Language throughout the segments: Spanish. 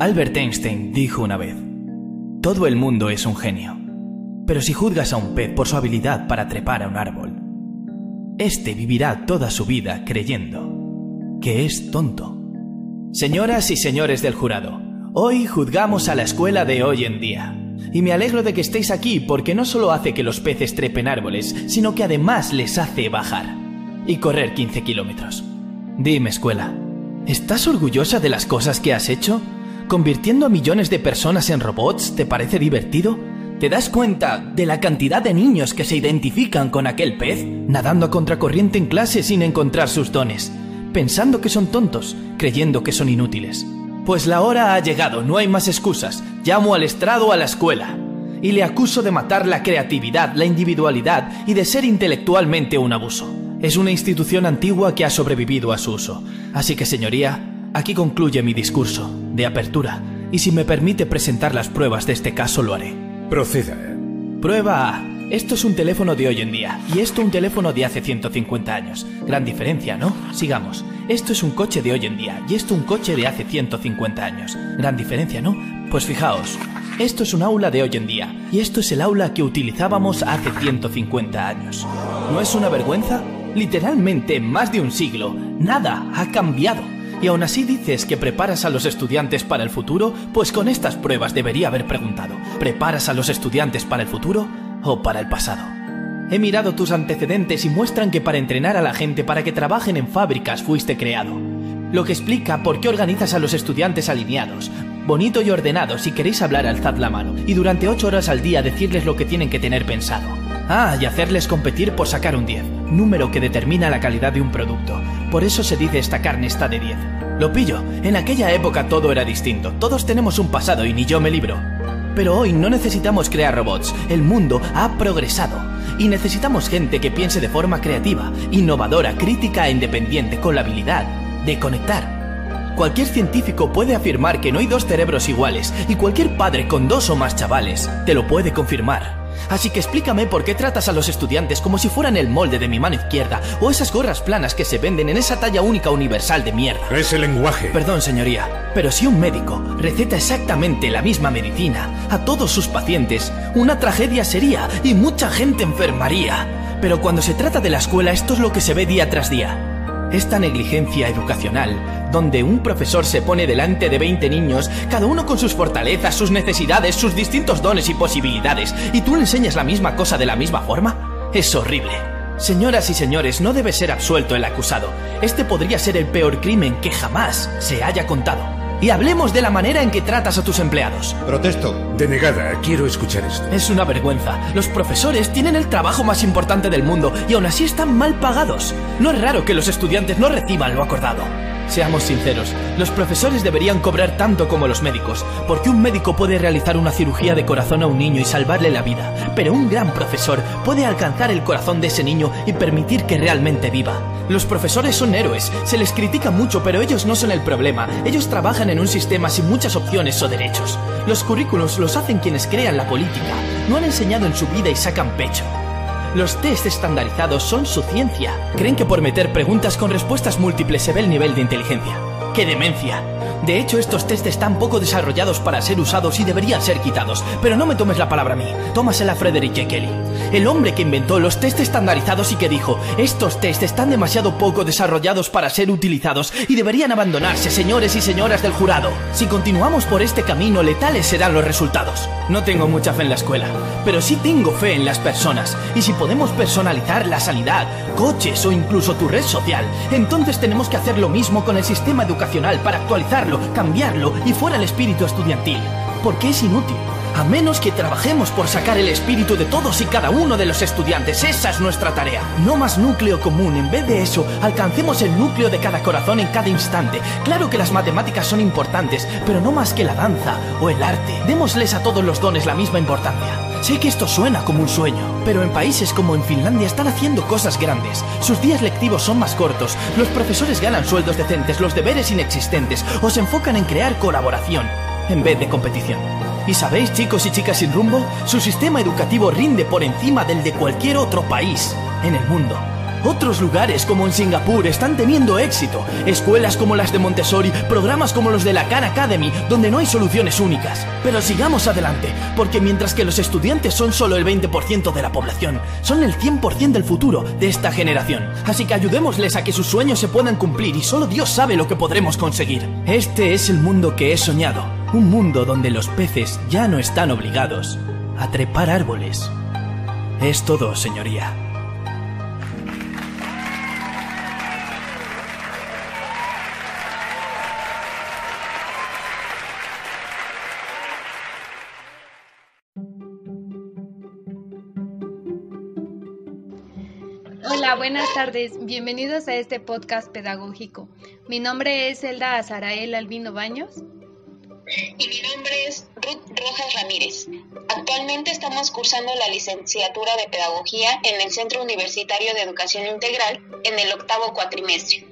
Albert Einstein dijo una vez, todo el mundo es un genio, pero si juzgas a un pez por su habilidad para trepar a un árbol, éste vivirá toda su vida creyendo que es tonto. Señoras y señores del jurado, hoy juzgamos a la escuela de hoy en día. Y me alegro de que estéis aquí porque no solo hace que los peces trepen árboles, sino que además les hace bajar y correr 15 kilómetros. Dime, escuela, ¿estás orgullosa de las cosas que has hecho? ¿Convirtiendo a millones de personas en robots te parece divertido? ¿Te das cuenta de la cantidad de niños que se identifican con aquel pez, nadando a contracorriente en clase sin encontrar sus dones, pensando que son tontos, creyendo que son inútiles? Pues la hora ha llegado, no hay más excusas. Llamo al estrado a la escuela. Y le acuso de matar la creatividad, la individualidad y de ser intelectualmente un abuso. Es una institución antigua que ha sobrevivido a su uso. Así que, señoría, aquí concluye mi discurso, de apertura, y si me permite presentar las pruebas de este caso lo haré. Proceda. Prueba A. Esto es un teléfono de hoy en día, y esto un teléfono de hace 150 años. Gran diferencia, ¿no? Sigamos. Esto es un coche de hoy en día, y esto un coche de hace 150 años. Gran diferencia, ¿no? Pues fijaos. Esto es un aula de hoy en día, y esto es el aula que utilizábamos hace 150 años. ¿No es una vergüenza? Literalmente en más de un siglo, nada ha cambiado. Y aún así dices que preparas a los estudiantes para el futuro, pues con estas pruebas debería haber preguntado, ¿preparas a los estudiantes para el futuro o para el pasado? He mirado tus antecedentes y muestran que para entrenar a la gente para que trabajen en fábricas fuiste creado. Lo que explica por qué organizas a los estudiantes alineados, bonito y ordenado si queréis hablar alzad la mano, y durante ocho horas al día decirles lo que tienen que tener pensado. Ah, y hacerles competir por sacar un 10, número que determina la calidad de un producto. Por eso se dice esta carne está de 10. Lo pillo, en aquella época todo era distinto, todos tenemos un pasado y ni yo me libro. Pero hoy no necesitamos crear robots, el mundo ha progresado. Y necesitamos gente que piense de forma creativa, innovadora, crítica e independiente, con la habilidad de conectar. Cualquier científico puede afirmar que no hay dos cerebros iguales, y cualquier padre con dos o más chavales te lo puede confirmar. Así que explícame por qué tratas a los estudiantes como si fueran el molde de mi mano izquierda o esas gorras planas que se venden en esa talla única universal de mierda. Es el lenguaje. Perdón, señoría, pero si un médico receta exactamente la misma medicina a todos sus pacientes, una tragedia sería y mucha gente enfermaría. Pero cuando se trata de la escuela, esto es lo que se ve día tras día. Esta negligencia educacional, donde un profesor se pone delante de 20 niños, cada uno con sus fortalezas, sus necesidades, sus distintos dones y posibilidades, y tú le enseñas la misma cosa de la misma forma, es horrible. Señoras y señores, no debe ser absuelto el acusado. Este podría ser el peor crimen que jamás se haya contado. Y hablemos de la manera en que tratas a tus empleados. Protesto. Denegada, quiero escuchar esto. Es una vergüenza. Los profesores tienen el trabajo más importante del mundo y aún así están mal pagados. No es raro que los estudiantes no reciban lo acordado. Seamos sinceros, los profesores deberían cobrar tanto como los médicos, porque un médico puede realizar una cirugía de corazón a un niño y salvarle la vida, pero un gran profesor puede alcanzar el corazón de ese niño y permitir que realmente viva. Los profesores son héroes, se les critica mucho, pero ellos no son el problema, ellos trabajan en un sistema sin muchas opciones o derechos. Los currículos los hacen quienes crean la política, no han enseñado en su vida y sacan pecho. Los test estandarizados son su ciencia. Creen que por meter preguntas con respuestas múltiples se ve el nivel de inteligencia. ¡Qué demencia! De hecho, estos test están poco desarrollados para ser usados y deberían ser quitados. Pero no me tomes la palabra a mí, tómasela a Frederick J. Kelly. El hombre que inventó los test estandarizados y que dijo, estos test están demasiado poco desarrollados para ser utilizados y deberían abandonarse, señores y señoras del jurado. Si continuamos por este camino, letales serán los resultados. No tengo mucha fe en la escuela, pero sí tengo fe en las personas. Y si podemos personalizar la sanidad, coches o incluso tu red social, entonces tenemos que hacer lo mismo con el sistema educacional para cambiarlo y fuera el espíritu estudiantil. Porque es inútil. A menos que trabajemos por sacar el espíritu de todos y cada uno de los estudiantes, esa es nuestra tarea. No más núcleo común, en vez de eso, alcancemos el núcleo de cada corazón en cada instante. Claro que las matemáticas son importantes, pero no más que la danza o el arte. Démosles a todos los dones la misma importancia. Sé que esto suena como un sueño, pero en países como en Finlandia están haciendo cosas grandes. Sus días lectivos son más cortos, los profesores ganan sueldos decentes, los deberes inexistentes, o se enfocan en crear colaboración en vez de competición. ¿Y sabéis, chicos y chicas sin rumbo? Su sistema educativo rinde por encima del de cualquier otro país en el mundo. Otros lugares como en Singapur están teniendo éxito. Escuelas como las de Montessori, programas como los de la Khan Academy, donde no hay soluciones únicas. Pero sigamos adelante, porque mientras que los estudiantes son solo el 20% de la población, son el 100% del futuro de esta generación. Así que ayudémosles a que sus sueños se puedan cumplir y solo Dios sabe lo que podremos conseguir. Este es el mundo que he soñado. Un mundo donde los peces ya no están obligados a trepar árboles. Es todo, señoría. Buenas tardes. Bienvenidos a este podcast pedagógico. Mi nombre es Elda Azarael Albino Baños. Y mi nombre es Ruth Rojas Ramírez. Actualmente estamos cursando la licenciatura de Pedagogía en el Centro Universitario de Educación Integral en el octavo cuatrimestre.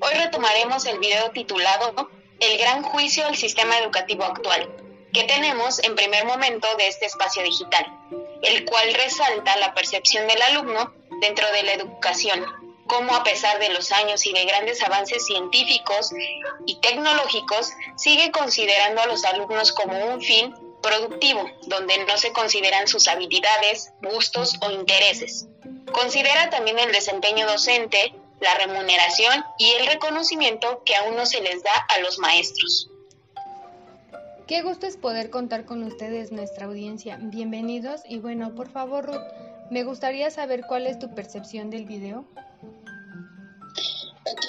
Hoy retomaremos el video titulado El gran juicio al sistema educativo actual, que tenemos en primer momento de este espacio digital, el cual resalta la percepción del alumno dentro de la educación, cómo a pesar de los años y de grandes avances científicos y tecnológicos, sigue considerando a los alumnos como un fin productivo, donde no se consideran sus habilidades, gustos o intereses. Considera también el desempeño docente, la remuneración y el reconocimiento que aún no se les da a los maestros. Qué gusto es poder contar con ustedes, nuestra audiencia. Bienvenidos y bueno, por favor, Ruth, me gustaría saber cuál es tu percepción del video. Ok,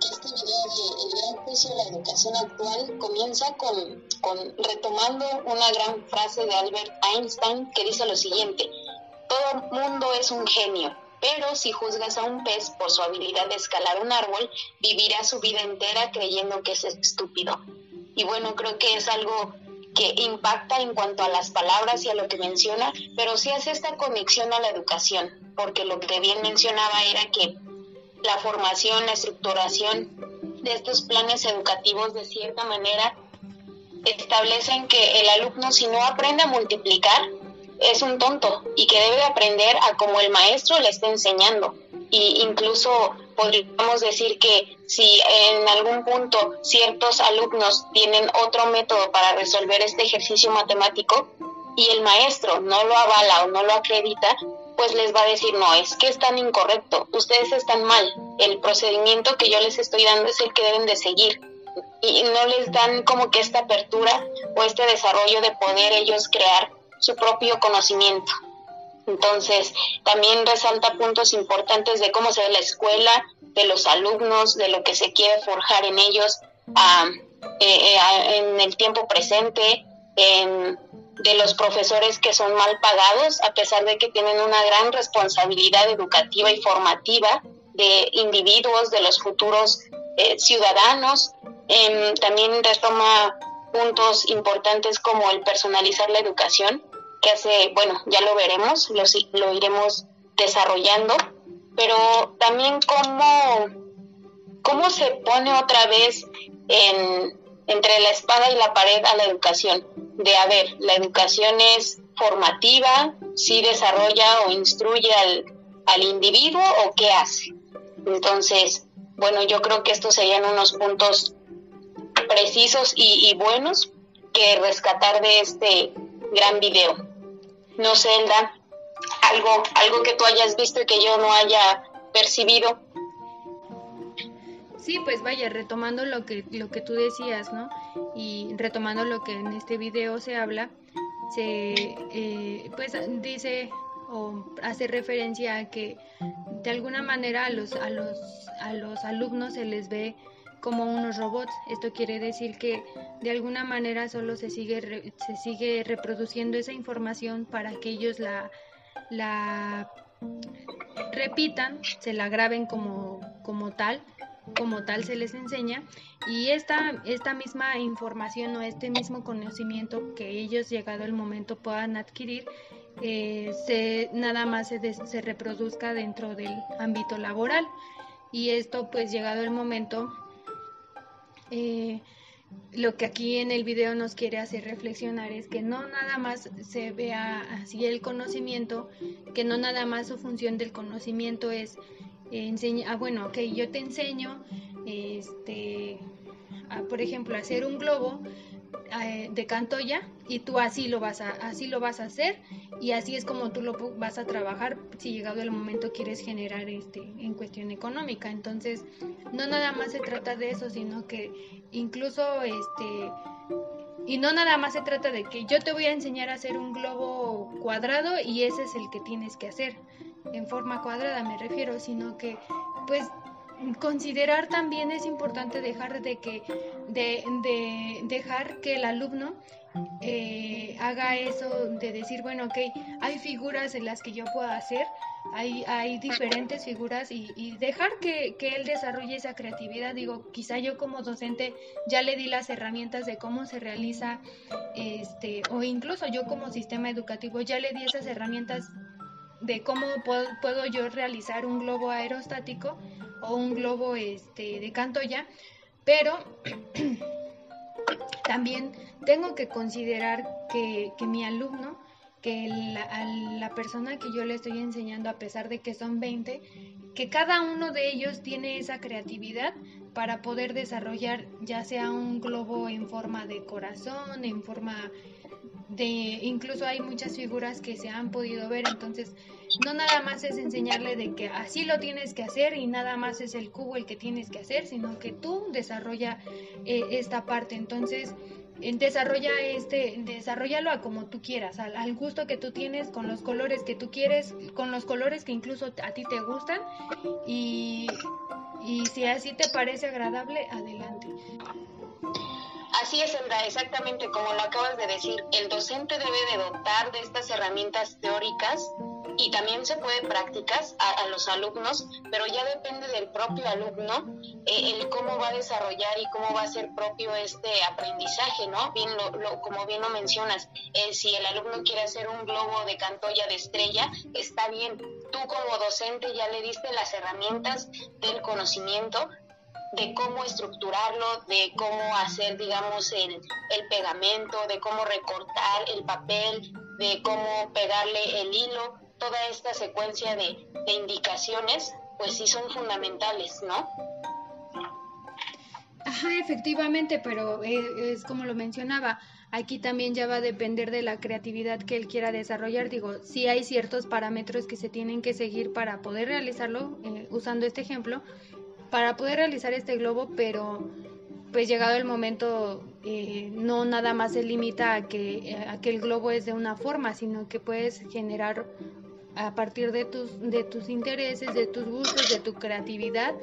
este video de El gran juicio de la educación actual comienza con, retomando una gran frase de Albert Einstein que dice lo siguiente, todo mundo es un genio, pero si juzgas a un pez por su habilidad de escalar un árbol, vivirá su vida entera creyendo que es estúpido. Y bueno, creo que es algo que impacta en cuanto a las palabras y a lo que menciona, pero sí hace esta conexión a la educación, porque lo que bien mencionaba era que la formación, la estructuración de estos planes educativos de cierta manera establecen que el alumno si no aprende a multiplicar es un tonto y que debe aprender a como el maestro le está enseñando. Y incluso podríamos decir que si en algún punto ciertos alumnos tienen otro método para resolver este ejercicio matemático y el maestro no lo avala o no lo acredita, pues les va a decir, no, es que es tan incorrecto, ustedes están mal, el procedimiento que yo les estoy dando es el que deben de seguir y no les dan como que esta apertura o este desarrollo de poder ellos crear su propio conocimiento. Entonces, también resalta puntos importantes de cómo se ve la escuela, de los alumnos, de lo que se quiere forjar en ellos eh, eh, en el tiempo presente, de los profesores que son mal pagados, a pesar de que tienen una gran responsabilidad educativa y formativa de individuos, de los futuros eh, ciudadanos. Em, también retoma puntos importantes como el personalizar la educación, que hace, bueno, ya lo veremos, lo, lo iremos desarrollando, pero también cómo, cómo se pone otra vez en, entre la espada y la pared a la educación, de a ver, la educación es formativa, si desarrolla o instruye al, al individuo o qué hace. Entonces, bueno, yo creo que estos serían unos puntos precisos y, y buenos que rescatar de este gran video no sé, Elda, algo, algo que tú hayas visto y que yo no haya percibido. Sí, pues vaya, retomando lo que, lo que tú decías, ¿no? Y retomando lo que en este video se habla, se, eh, pues dice o hace referencia a que de alguna manera a los, a los, a los alumnos se les ve como unos robots. Esto quiere decir que de alguna manera solo se sigue, se sigue reproduciendo esa información para que ellos la, la repitan, se la graben como, como tal, como tal se les enseña y esta, esta misma información o este mismo conocimiento que ellos llegado el momento puedan adquirir eh, se, nada más se, se reproduzca dentro del ámbito laboral y esto pues llegado el momento eh, lo que aquí en el video nos quiere hacer reflexionar es que no nada más se vea así el conocimiento, que no nada más su función del conocimiento es enseñar, ah, bueno, ok, yo te enseño, este, por ejemplo, hacer un globo eh, de Cantoya y tú así lo vas a así lo vas a hacer y así es como tú lo vas a trabajar si llegado el momento quieres generar este en cuestión económica. Entonces no nada más se trata de eso sino que incluso este y no nada más se trata de que yo te voy a enseñar a hacer un globo cuadrado y ese es el que tienes que hacer en forma cuadrada me refiero sino que pues considerar también es importante dejar de que de, de dejar que el alumno eh, haga eso de decir bueno ok hay figuras en las que yo puedo hacer hay, hay diferentes figuras y, y dejar que, que, él desarrolle esa creatividad. Digo quizá yo como docente ya le di las herramientas de cómo se realiza este o incluso yo como sistema educativo ya le di esas herramientas de cómo puedo, puedo yo realizar un globo aerostático o un globo este, de ya pero también tengo que considerar que, que mi alumno, que la, la, persona que yo le estoy enseñando, a pesar de que son 20, que cada uno de ellos tiene esa creatividad para poder desarrollar ya sea un globo en forma de corazón, en forma de incluso hay muchas figuras que se han podido ver, entonces no nada más es enseñarle de que así lo tienes que hacer y nada más es el cubo el que tienes que hacer, sino que tú desarrolla eh, esta parte, entonces desarrolla este, desarrollalo a como tú quieras, al, gusto que tú tienes, con los colores que tú quieres, con los colores que incluso a ti te gustan y, y si así te parece agradable, adelante. Así es, Sandra, exactamente como lo acabas de decir, el docente debe de dotar de estas herramientas teóricas y también se puede prácticas a, los alumnos, pero ya depende del propio alumno eh, el cómo va a desarrollar y cómo va a ser propio este aprendizaje, ¿no? Bien lo, como bien lo mencionas, eh, si el alumno quiere hacer un globo de cantoya de estrella, está bien. Tú como docente ya le diste las herramientas del conocimiento, de cómo estructurarlo, de cómo hacer, digamos, el, el pegamento, de cómo recortar el papel, de cómo pegarle el hilo, toda esta secuencia de, de indicaciones, pues sí son fundamentales, ¿no? Ajá, efectivamente, pero es, como lo mencionaba, aquí también ya va a depender de la creatividad que él quiera desarrollar. Digo, sí hay ciertos parámetros que se tienen que seguir para poder realizarlo, eh, usando este ejemplo, para poder realizar este globo, pero pues llegado el momento eh, no nada más se limita a que, a que el globo es de una forma, sino que puedes generar a partir de tus, de tus intereses, de tus gustos, de tu creatividad,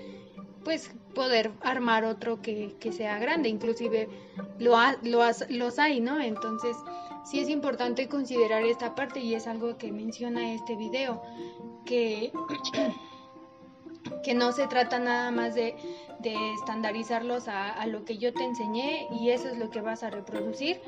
pues poder armar otro que, que sea grande, inclusive lo, lo los hay, ¿no? Entonces sí es importante considerar esta parte y es algo que menciona este video, que que no se trata nada más de, estandarizarlos a, lo que yo te enseñé y eso es lo que vas a reproducir,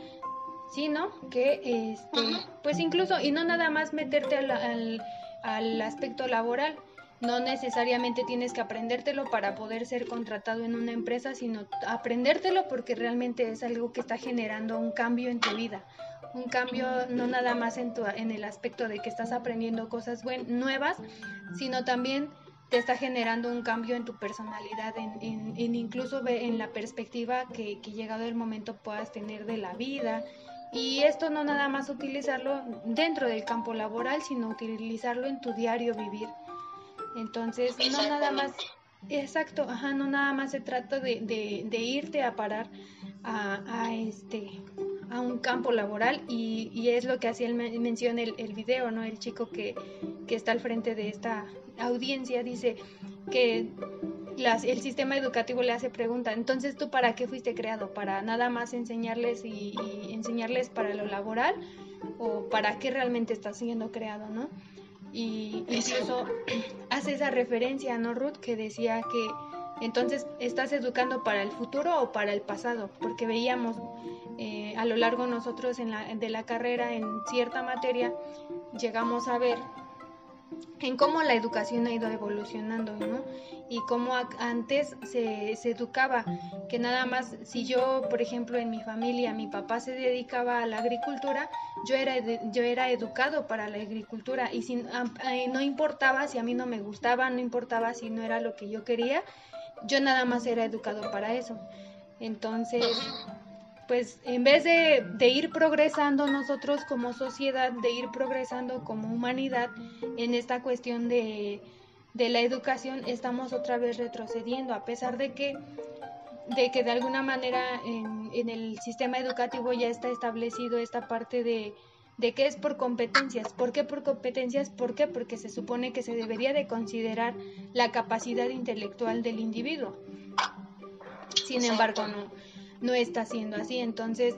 sino que, este, pues incluso, y no nada más meterte al, al, aspecto laboral, no necesariamente tienes que aprendértelo para poder ser contratado en una empresa, sino aprendértelo porque realmente es algo que está generando un cambio en tu vida. Un cambio no nada más en, tu, en el aspecto de que estás aprendiendo cosas nuevas, sino también te está generando un cambio en tu personalidad, en, en, incluso en la perspectiva que, que, llegado el momento puedas tener de la vida. Y esto no nada más utilizarlo dentro del campo laboral, sino utilizarlo en tu diario vivir. Entonces, no nada más, exacto, ajá, no nada más se trata de, de, de irte a parar a, a, este a un campo laboral y, y es lo que hacía él menciona el, el video, ¿no? El chico que, que está al frente de esta audiencia dice que el sistema educativo le hace pregunta, entonces tú para qué fuiste creado, para nada más enseñarles y, enseñarles para lo laboral o para qué realmente estás siendo creado, ¿no? Y incluso hace esa referencia, ¿no, Ruth? Que decía que entonces estás educando para el futuro o para el pasado, porque veíamos eh, a lo largo nosotros en la, de la carrera en cierta materia llegamos a ver en cómo la educación ha ido evolucionando, ¿no? Y cómo antes se, educaba, que nada más, si yo, por ejemplo, en mi familia, mi papá se dedicaba a la agricultura, yo era, yo era educado para la agricultura y sin, no importaba si a mí no me gustaba, no importaba si no era lo que yo quería, yo nada más era educado para eso. Entonces, pues en vez de, ir progresando nosotros como sociedad, de ir progresando como humanidad en esta cuestión de, la educación, estamos otra vez retrocediendo, a pesar de que de que de alguna manera en el sistema educativo ya está establecido esta parte de, de que es por competencias. ¿Por qué por competencias? ¿Por qué? Porque se supone que se debería de considerar la capacidad intelectual del individuo. Sin embargo, no no está siendo así. Entonces,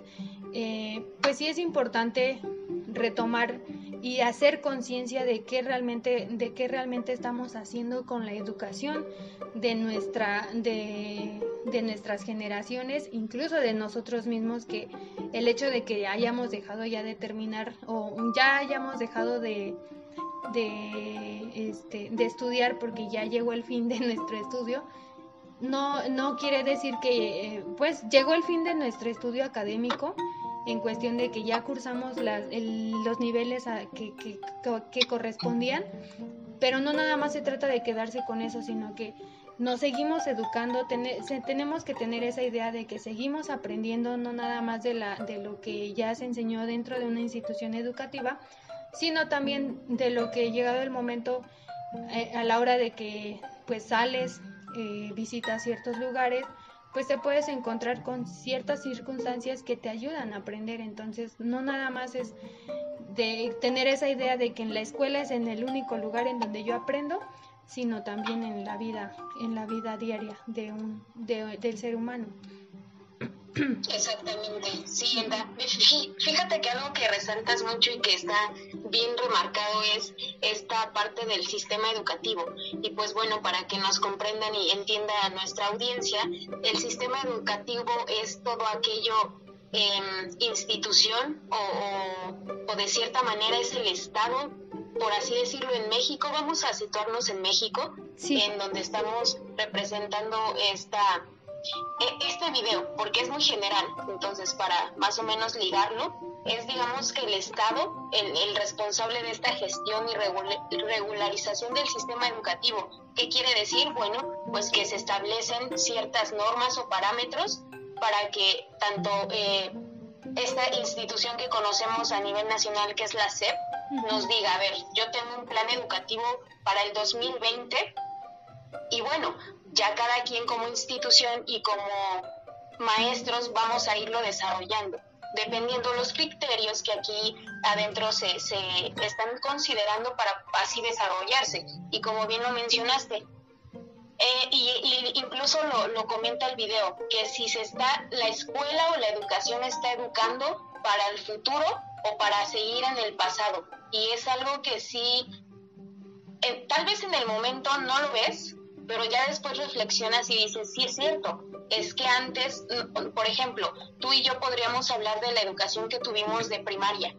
eh, pues sí es importante retomar y hacer conciencia de qué realmente de qué realmente estamos haciendo con la educación de nuestra de, de, nuestras generaciones incluso de nosotros mismos que el hecho de que hayamos dejado ya de terminar o ya hayamos dejado de de, este, de estudiar porque ya llegó el fin de nuestro estudio no, no quiere decir que, eh, pues, llegó el fin de nuestro estudio académico en cuestión de que ya cursamos los niveles que, que, que, correspondían, pero no nada más se trata de quedarse con eso, sino que nos seguimos educando, tenemos que tener esa idea de que seguimos aprendiendo no nada más de, la, de lo que ya se enseñó dentro de una institución educativa, sino también de lo que llegado el momento eh, a la hora de que pues sales eh, visitas ciertos lugares, pues te puedes encontrar con ciertas circunstancias que te ayudan a aprender. Entonces, no nada más es de tener esa idea de que en la escuela es en el único lugar en donde yo aprendo, sino también en la vida, en la vida diaria de un, del ser humano. Exactamente, sí, Fíjate que algo que resaltas mucho y que está bien remarcado es esta parte del sistema educativo. Y pues bueno, para que nos comprendan y entienda a nuestra audiencia, el sistema educativo es todo aquello eh, institución o, o, de cierta manera es el Estado, por así decirlo, en México. Vamos a situarnos en México, en donde estamos representando esta este video, porque es muy general, entonces para más o menos ligarlo, es digamos que el Estado, el, responsable de esta gestión y regularización del sistema educativo. ¿Qué quiere decir? Bueno, pues que se establecen ciertas normas o parámetros para que tanto eh, esta institución que conocemos a nivel nacional, que es la SEP, nos diga, a ver, yo tengo un plan educativo para el 2020 y bueno, ya cada quien como institución y como maestros vamos a irlo desarrollando, dependiendo los criterios que aquí adentro se, se están considerando para así desarrollarse. Y como bien lo mencionaste, eh, y, incluso lo, lo, comenta el video, que si se está, la escuela o la educación está educando para el futuro o para seguir en el pasado. Y es algo que sí, tal vez en el momento no lo ves, pero ya después reflexionas y dices, sí es cierto, es que antes, mm, por ejemplo, tú y yo podríamos hablar de la educación que tuvimos de primaria.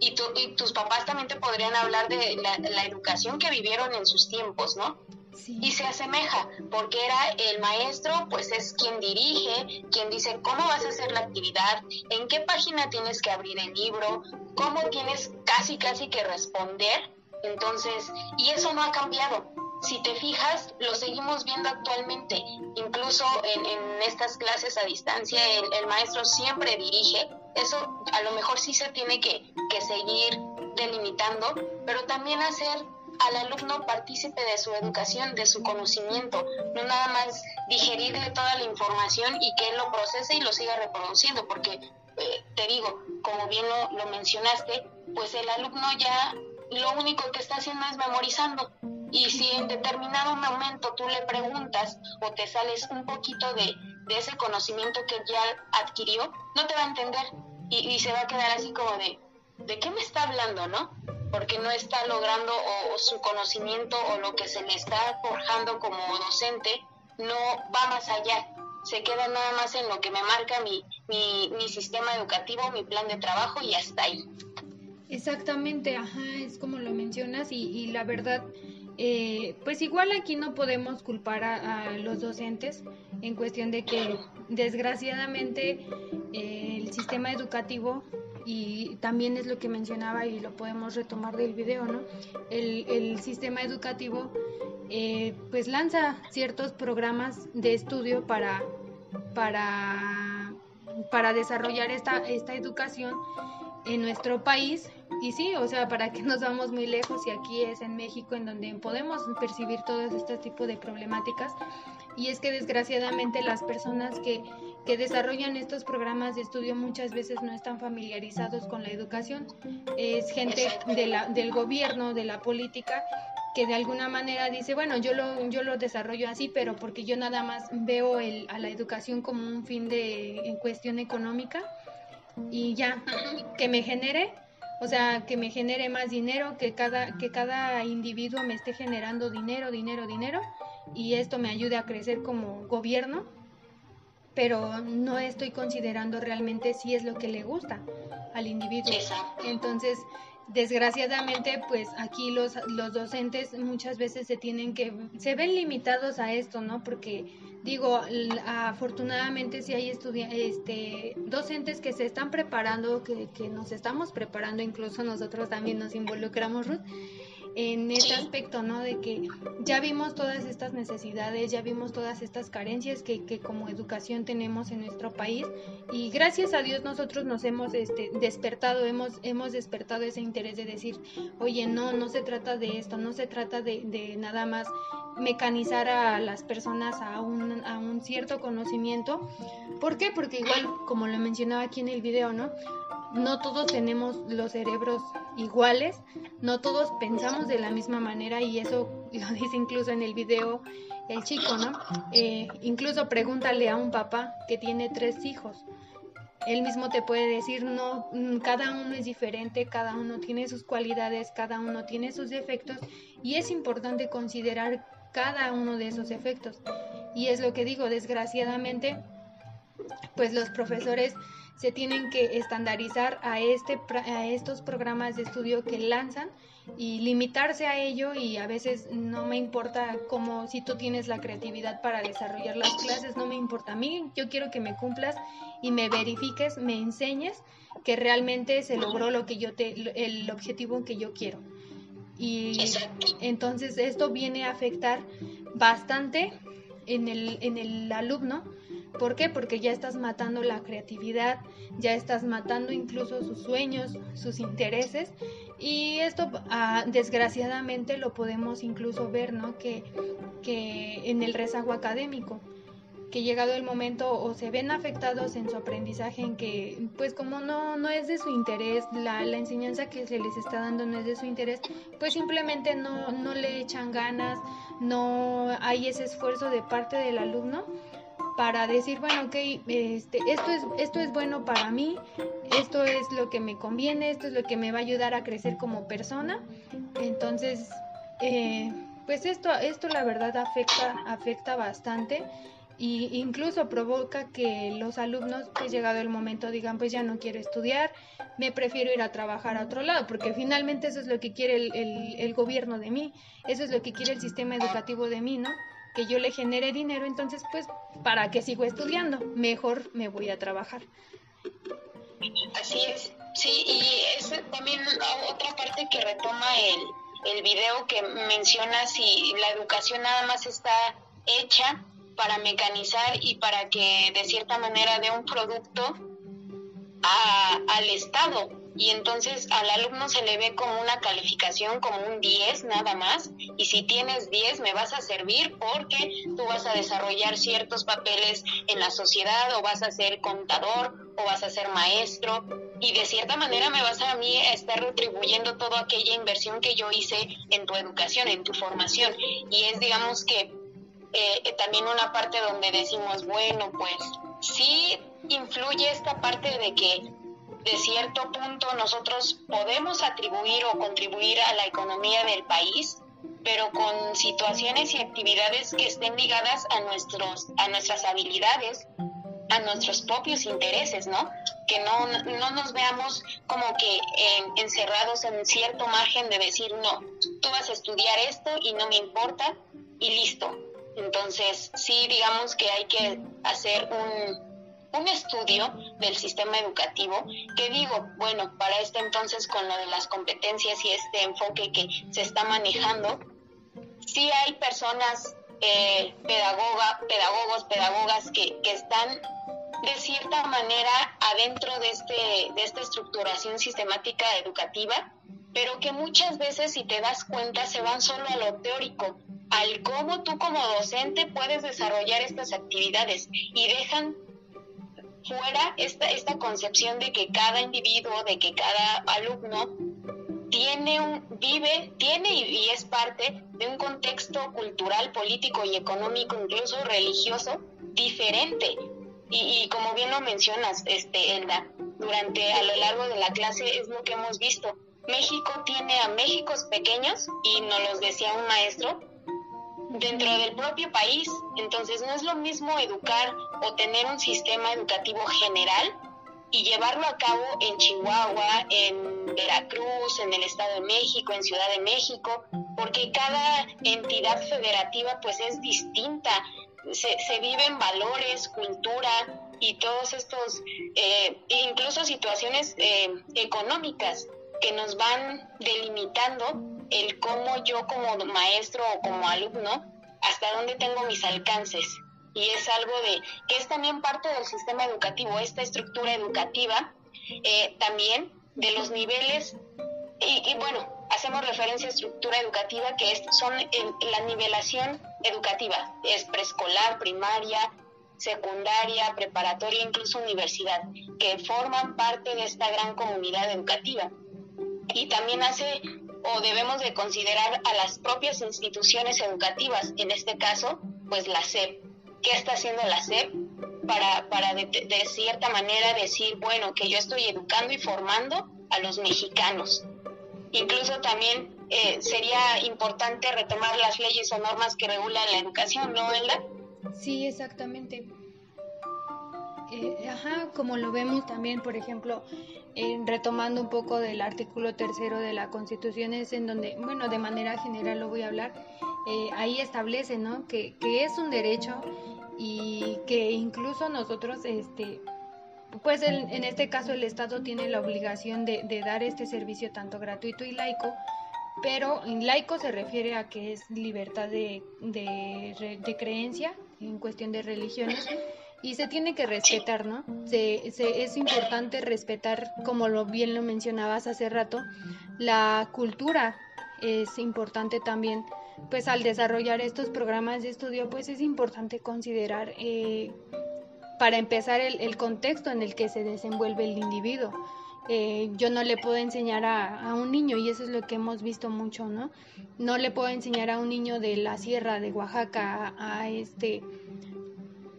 Y, y tus papás también te podrían hablar de la, educación que vivieron en sus tiempos, ¿no? Y se asemeja, porque era el maestro, pues es quien dirige, quien dice cómo vas a hacer la actividad, en qué página tienes que abrir el libro, cómo tienes casi, casi que responder. Entonces, y eso no ha cambiado si te fijas, lo seguimos viendo actualmente. Incluso en, estas clases a distancia, el, maestro siempre dirige. Eso a lo mejor sí se tiene que, que seguir delimitando, pero también hacer al alumno partícipe de su educación, de su conocimiento, no nada más digerirle toda la información y que él lo procese y lo siga reproduciendo, porque eh, te digo, como bien lo, lo mencionaste, pues el alumno ya lo único que está haciendo es memorizando y si en determinado momento tú le preguntas o te sales un poquito de, ese conocimiento que ya adquirió, no te va a entender y, se va a quedar así como de, ¿de qué me está hablando, no? Porque no está logrando o, su conocimiento o lo que se le está forjando como docente no va más allá. Se queda nada más en lo que me marca mi, mi, mi sistema educativo, mi plan de trabajo y hasta ahí. Exactamente, ajá, es como lo mencionas y, y la verdad, eh, pues igual aquí no podemos culpar a, los docentes en cuestión de que desgraciadamente eh, el sistema educativo y también es lo que mencionaba y lo podemos retomar del video, ¿no? El, sistema educativo eh, pues lanza ciertos programas de estudio para, para, para desarrollar esta, esta educación en nuestro país y sí, o sea, para que nos vamos muy lejos y aquí es en México en donde podemos percibir todos este tipo de problemáticas. Y es que desgraciadamente las personas que, que desarrollan estos programas de estudio muchas veces no están familiarizados con la educación. Es gente de la, del gobierno, de la política, que de alguna manera dice, bueno, yo lo, yo lo desarrollo así, pero porque yo nada más veo el, a la educación como un fin de en cuestión económica y ya, que me genere, o sea, que me genere más dinero, que cada, que cada individuo me esté generando dinero, dinero, dinero, y esto me ayude a crecer como gobierno, pero no estoy considerando realmente si es lo que le gusta al individuo. Entonces, desgraciadamente pues aquí los, los docentes muchas veces se tienen que se ven limitados a esto no porque digo afortunadamente si hay este docentes que se están preparando que, que nos estamos preparando incluso nosotros también nos involucramos Ruth en este aspecto, ¿no? De que ya vimos todas estas necesidades, ya vimos todas estas carencias que, que como educación tenemos en nuestro país y gracias a Dios nosotros nos hemos este, despertado, hemos, hemos despertado ese interés de decir, oye, no, no se trata de esto, no se trata de, de nada más mecanizar a las personas a un, a un cierto conocimiento. ¿Por qué? Porque igual, como lo mencionaba aquí en el video, ¿no? No todos tenemos los cerebros iguales, no todos pensamos de la misma manera y eso lo dice incluso en el video el chico, ¿no? Eh, incluso pregúntale a un papá que tiene tres hijos. Él mismo te puede decir, no, mm, cada uno es diferente, cada uno tiene sus cualidades, cada uno tiene sus defectos y es importante considerar cada uno de esos efectos. Y es lo que digo, desgraciadamente, pues los profesores se tienen que estandarizar a, este, a estos programas de estudio que lanzan y limitarse a ello y a veces no me importa como si tú tienes la creatividad para desarrollar las clases, no me importa a mí, yo quiero que me cumplas y me verifiques, me enseñes que realmente se logró lo que yo te el objetivo que yo quiero. Y entonces esto viene a afectar bastante en el, en el alumno ¿Por qué? Porque ya estás matando la creatividad, ya estás matando incluso sus sueños, sus intereses y esto ah, desgraciadamente lo podemos incluso ver, ¿no? Que, que en el rezago académico que llegado el momento o se ven afectados en su aprendizaje en que pues como no no es de su interés la, la enseñanza que se les está dando no es de su interés pues simplemente no no le echan ganas no hay ese esfuerzo de parte del alumno para decir, bueno, ok, este, esto, es, esto es bueno para mí, esto es lo que me conviene, esto es lo que me va a ayudar a crecer como persona. Entonces, eh, pues esto, esto la verdad afecta, afecta bastante e incluso provoca que los alumnos, pues llegado el momento, digan, pues ya no quiero estudiar, me prefiero ir a trabajar a otro lado, porque finalmente eso es lo que quiere el, el, el gobierno de mí, eso es lo que quiere el sistema educativo de mí, ¿no? Que yo le genere dinero, entonces pues, ¿para qué sigo estudiando? Mejor me voy a trabajar. Así es, sí, y es también otra parte que retoma el, el video que menciona si la educación nada más está hecha para mecanizar y para que de cierta manera dé un producto a, al Estado, y entonces al alumno se le ve como una calificación, como un 10 nada más, y si tienes 10 me vas a servir porque tú vas a desarrollar ciertos papeles en la sociedad o vas a ser contador o vas a ser maestro y de cierta manera me vas a mí a estar retribuyendo toda aquella inversión que yo hice en tu educación, en tu formación. Y es digamos que eh, también una parte donde decimos, bueno, pues sí influye esta parte de que de cierto punto nosotros podemos atribuir o contribuir a la economía del país, pero con situaciones y actividades que estén ligadas a nuestros a nuestras habilidades, a nuestros propios intereses, ¿no? Que no, no nos veamos como que encerrados en cierto margen de decir, no, tú vas a estudiar esto y no me importa y listo. Entonces, sí, digamos que hay que hacer un, un estudio del sistema educativo que digo, bueno, para este entonces con lo de las competencias y este enfoque que se está manejando, sí hay personas, eh, pedagoga, pedagogos, pedagogas que, que están de cierta manera adentro de, este, de esta estructuración sistemática educativa, pero que muchas veces, si te das cuenta, se van solo a lo teórico, al cómo tú como docente puedes desarrollar estas actividades y dejan fuera esta, esta concepción de que cada individuo, de que cada alumno vive, tiene y, es parte de un contexto cultural, político y económico, incluso religioso, diferente. Y, y, como bien lo mencionas, este, Elda, durante a lo largo de la clase es lo que hemos visto. México tiene a Méxicos pequeños, y nos los decía un maestro, dentro del propio país. Entonces no es lo mismo educar o tener un sistema educativo general y llevarlo a cabo en Chihuahua, en Veracruz, en el Estado de México, en Ciudad de México, porque cada entidad federativa pues es distinta, se, se viven valores, cultura y todos estos, eh, incluso situaciones eh, económicas que nos van delimitando el cómo yo como maestro o como alumno, hasta dónde tengo mis alcances. Y es algo de que es también parte del sistema educativo, esta estructura educativa, eh, también de los niveles, y, bueno, hacemos referencia a estructura educativa, que es, son la nivelación educativa, es preescolar, primaria, secundaria, preparatoria, incluso universidad, que forman parte de esta gran comunidad educativa. Y también hace o debemos de considerar a las propias instituciones educativas, en este caso, pues la SEP. ¿Qué está haciendo la SEP para, para de, cierta manera decir, bueno, que yo estoy educando y formando a los mexicanos? Incluso también eh, sería importante retomar las leyes o normas que regulan la educación, ¿no, Elda? Sí, exactamente. Eh, ajá, como lo vemos también, por ejemplo, retomando un poco del artículo tercero de la Constitución, es en donde, bueno, de manera general lo voy a hablar, eh, ahí establece, ¿no? Que, que, es un derecho y que incluso nosotros, este, pues en este caso el Estado tiene la obligación de, de dar este servicio tanto gratuito y laico, pero en laico se refiere a que es libertad de, de, de creencia en cuestión de religiones y se tiene que respetar, ¿no? Se, es importante respetar, como lo bien lo mencionabas hace rato, la cultura es importante también, pues al desarrollar estos programas de estudio, pues es importante considerar, eh, para empezar, el, contexto en el que se desenvuelve el individuo. Eh, yo no le puedo enseñar a, un niño, y eso es lo que hemos visto mucho, ¿no? No le puedo enseñar a un niño de la sierra de Oaxaca a este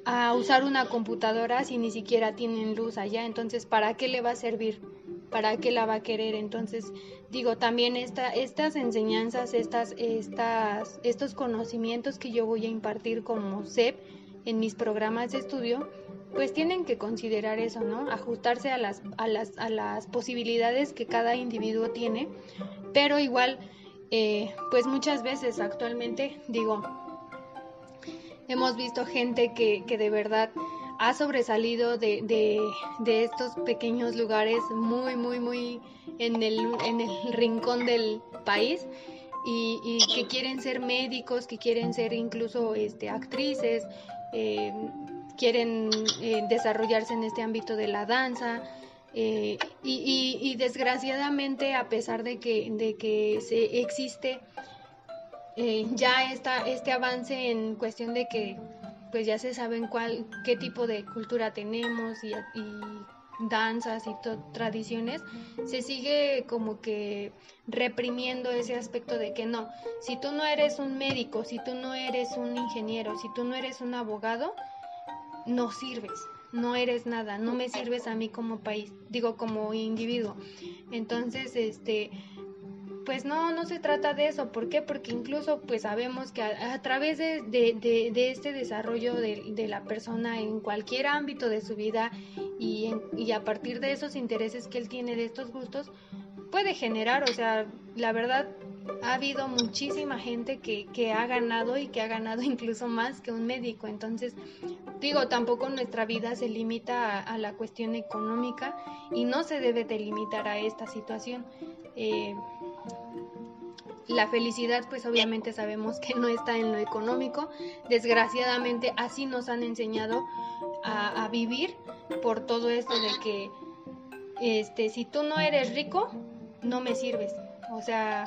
a usar una computadora si ni siquiera tienen luz allá, entonces ¿para qué le va a servir? ¿Para qué la va a querer? Entonces, digo, también esta, estas enseñanzas, estas, estas, estos conocimientos que yo voy a impartir como SEP en mis programas de estudio, pues tienen que considerar eso, ¿no? Ajustarse a las, a las, a las posibilidades que cada individuo tiene, pero igual, eh, pues muchas veces actualmente, digo, hemos visto gente que, que de verdad ha sobresalido de, de, estos pequeños lugares muy, muy, muy en el, en el rincón del país y, y, que quieren ser médicos, que quieren ser incluso este, actrices, eh, quieren eh, desarrollarse en este ámbito de la danza. Eh, y, y, desgraciadamente, a pesar de que, de que se existe eh, ya está este avance en cuestión de que pues ya se saben cuál qué tipo de cultura tenemos y, danzas y tradiciones se sigue como que reprimiendo ese aspecto de que no si tú no eres un médico si tú no eres un ingeniero si tú no eres un abogado no sirves no eres nada no me sirves a mí como país digo como individuo. Entonces este pues no, no se trata de eso. ¿Por qué? Porque incluso pues sabemos que a, través de, de, este desarrollo de, la persona en cualquier ámbito de su vida y, y a partir de esos intereses que él tiene, de estos gustos, puede generar, o sea, la verdad ha habido muchísima gente que, que, ha ganado y que ha ganado incluso más que un médico. Entonces, digo, tampoco nuestra vida se limita a, la cuestión económica y no se debe delimitar a esta situación. Eh, la felicidad, pues obviamente sabemos que no está en lo económico. Desgraciadamente así nos han enseñado a, vivir por todo esto de que este, si tú no eres rico, no me sirves. O sea,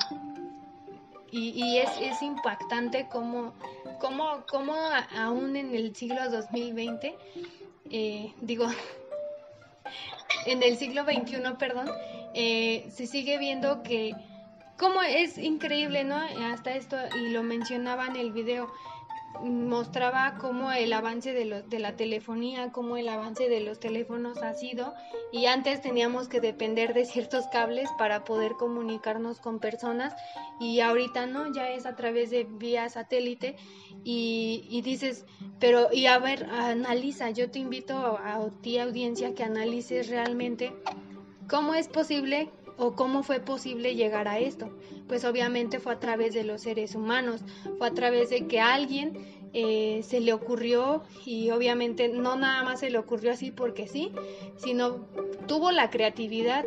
y, es, impactante cómo, cómo, cómo, aún en el siglo 2020, eh, digo, en el siglo XXI, perdón, eh, se sigue viendo que, cómo es increíble, ¿no? Hasta esto, y lo mencionaba en el video, mostraba cómo el avance de, de la telefonía, cómo el avance de los teléfonos ha sido y antes teníamos que depender de ciertos cables para poder comunicarnos con personas y ahorita no, ya es a través de vía satélite y, y dices, pero y a ver, analiza, yo te invito a ti audiencia que analices realmente cómo es posible o cómo fue posible llegar a esto. Pues obviamente fue a través de los seres humanos, fue a través de que alguien eh, se le ocurrió y obviamente no nada más se le ocurrió así porque sí, sino tuvo la creatividad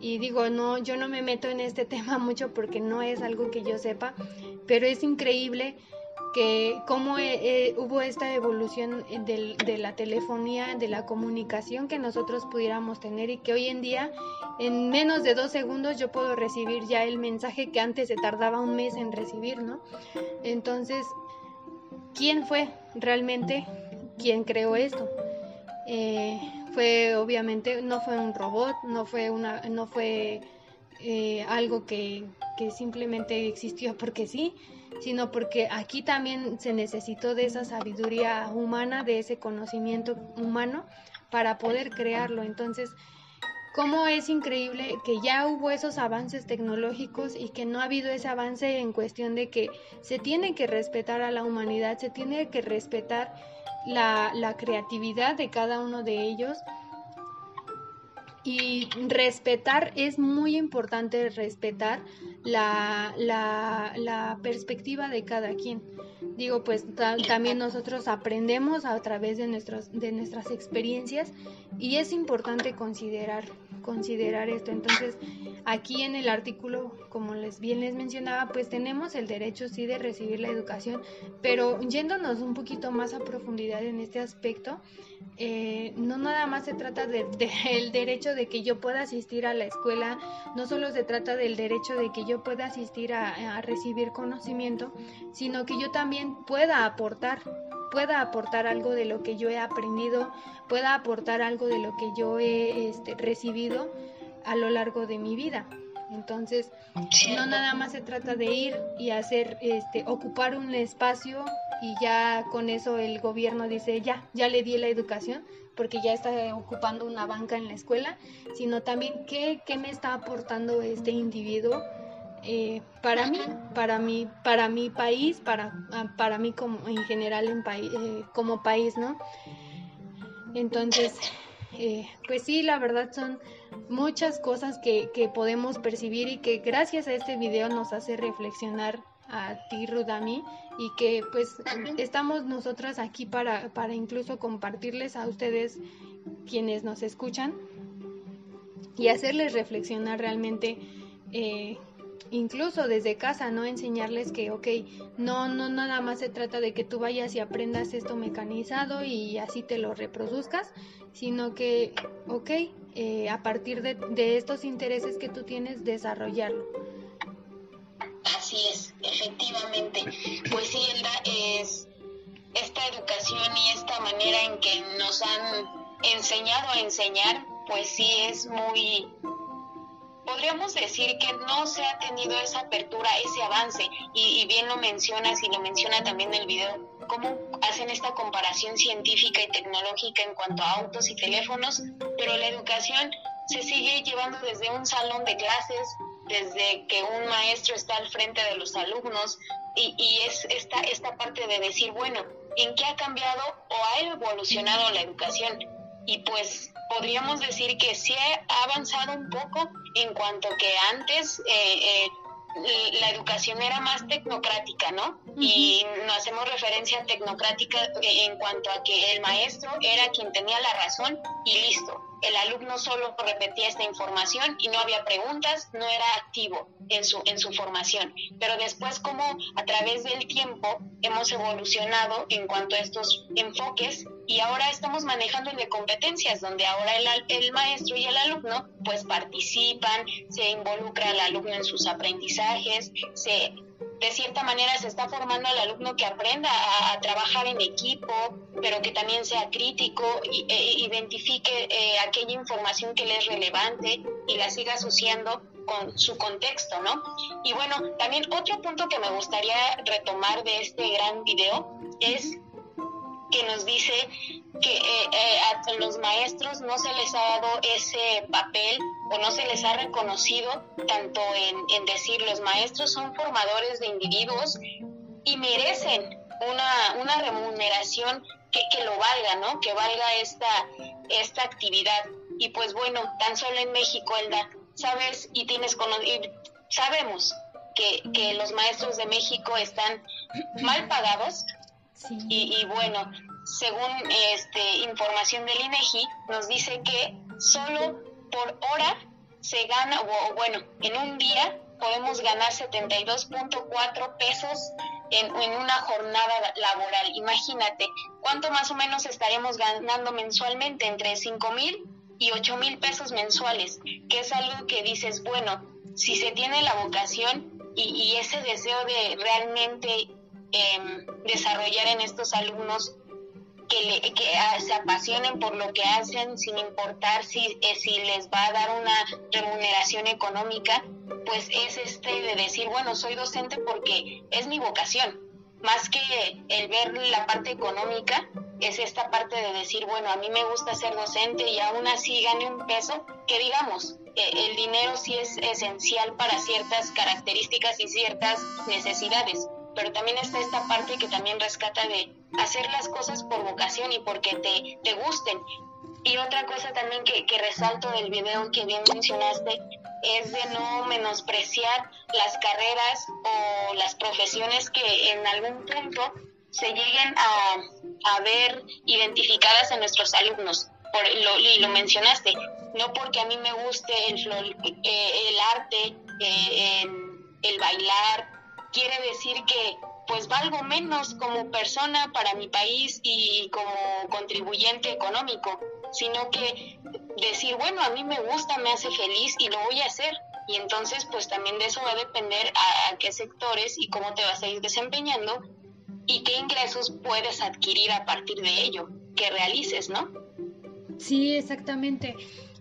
y digo, no, yo no me meto en este tema mucho porque no es algo que yo sepa, pero es increíble que cómo eh, eh, hubo esta evolución de la telefonía, de la comunicación que nosotros pudiéramos tener y que hoy en día en menos de dos segundos yo puedo recibir ya el mensaje que antes se tardaba un mes en recibir, ¿no? Entonces, ¿quién fue realmente quien creó esto? Eh, fue obviamente, no fue un robot, no fue una, no fue algo que, que simplemente existió porque sí, sino porque aquí también se necesitó de esa sabiduría humana, de ese conocimiento humano para poder crearlo. Entonces, cómo es increíble que ya hubo esos avances tecnológicos y que no ha habido ese avance en cuestión de que se tiene que respetar a la humanidad, se tiene que respetar la, la creatividad de cada uno de ellos y respetar es muy importante respetar la, la, perspectiva de cada quien. Digo, pues también nosotros aprendemos a través de, nuestros, de nuestras experiencias y es importante considerar, considerar esto. Entonces, aquí en el artículo, como les bien les mencionaba, pues tenemos el derecho sí de recibir la educación, pero yéndonos un poquito más a profundidad en este aspecto, eh, no nada más se trata del de, derecho de que yo pueda asistir a la escuela, no solo se trata del derecho de que yo pueda asistir a, recibir conocimiento, sino que yo también pueda aportar, pueda aportar algo de lo que yo he aprendido, pueda aportar algo de lo que yo he este, recibido a lo largo de mi vida. Entonces, no nada más se trata de ir y hacer, este, ocupar un espacio y ya con eso el gobierno dice, ya, ya le di la educación porque ya está ocupando una banca en la escuela, sino también qué, qué me está aportando este individuo eh, para mí, para mí, para mi país, para, ah, para mí como en general en eh, como país, ¿no? Entonces, eh, pues sí, la verdad son muchas cosas que, que podemos percibir y que gracias a este video nos hace reflexionar a ti, Rudami, y que pues estamos nosotras aquí para, para incluso compartirles a ustedes quienes nos escuchan y hacerles reflexionar realmente eh, incluso desde casa, ¿no? Enseñarles que, ok, no, no nada más se trata de que tú vayas y aprendas esto mecanizado y así te lo reproduzcas, sino que, ok, eh, a partir de, de estos intereses que tú tienes, desarrollarlo. Así es, efectivamente. Pues sí, Elda, es esta educación y esta manera en que nos han enseñado a enseñar, pues sí es muy, podríamos decir que no se ha tenido esa apertura, ese avance, y, bien lo mencionas y lo menciona también el video, cómo hacen esta comparación científica y tecnológica en cuanto a autos y teléfonos, pero la educación se sigue llevando desde un salón de clases, desde que un maestro está al frente de los alumnos y, y es esta, esta parte de decir, bueno, ¿en qué ha cambiado o ha evolucionado la educación? Y pues podríamos decir que sí ha avanzado un poco en cuanto que antes eh, eh, la educación era más tecnocrática, ¿no? Y no hacemos referencia tecnocrática en cuanto a que el maestro era quien tenía la razón y listo. El alumno solo repetía esta información y no había preguntas, no era activo en su, en su formación. Pero después, como a través del tiempo hemos evolucionado en cuanto a estos enfoques y ahora estamos manejando el de competencias, donde ahora el, maestro y el alumno pues participan, se involucra al alumno en sus aprendizajes, se de cierta manera se está formando al alumno que aprenda a, trabajar en equipo, pero que también sea crítico, e, identifique eh, aquella información que le es relevante y la siga asociando con su contexto, ¿no? Y bueno, también otro punto que me gustaría retomar de este gran video es que nos dice que eh, eh, a los maestros no se les ha dado ese papel o no se les ha reconocido tanto en, decir los maestros son formadores de individuos y merecen una, una remuneración que, que, lo valga, ¿no? Que valga esta, esta actividad. Y pues bueno, tan solo en México, Elda, sabes y tienes y sabemos que, que los maestros de México están mal pagados, y, bueno, según este, información del INEGI, nos dice que solo por hora se gana, o bueno, en un día podemos ganar 72.4 pesos en, en, una jornada laboral. Imagínate, ¿cuánto más o menos estaremos ganando mensualmente? Entre 5 mil y 8 mil pesos mensuales, que es algo que dices, bueno, si se tiene la vocación y, y ese deseo de realmente Em, desarrollar en estos alumnos que, que ah, se apasionen por lo que hacen sin importar si, eh, si les va a dar una remuneración económica, pues es este de decir, bueno, soy docente porque es mi vocación, más que el ver la parte económica, es esta parte de decir, bueno, a mí me gusta ser docente y aún así gane un peso, que digamos, eh, el dinero sí es esencial para ciertas características y ciertas necesidades, pero también está esta parte que también rescata de hacer las cosas por vocación y porque te, te gusten. Y otra cosa también que, que resalto del video que bien mencionaste es de no menospreciar las carreras o las profesiones que en algún punto se lleguen a, a ver identificadas en nuestros alumnos. Por, lo, y lo mencionaste, no porque a mí me guste el, eh, el arte, eh, el bailar, quiere decir que pues valgo menos como persona para mi país y como contribuyente económico, sino que decir, bueno, a mí me gusta, me hace feliz y lo voy a hacer. Y entonces pues también de eso va a depender a, qué sectores y cómo te vas a ir desempeñando y qué ingresos puedes adquirir a partir de ello, que realices, ¿no? Sí, exactamente.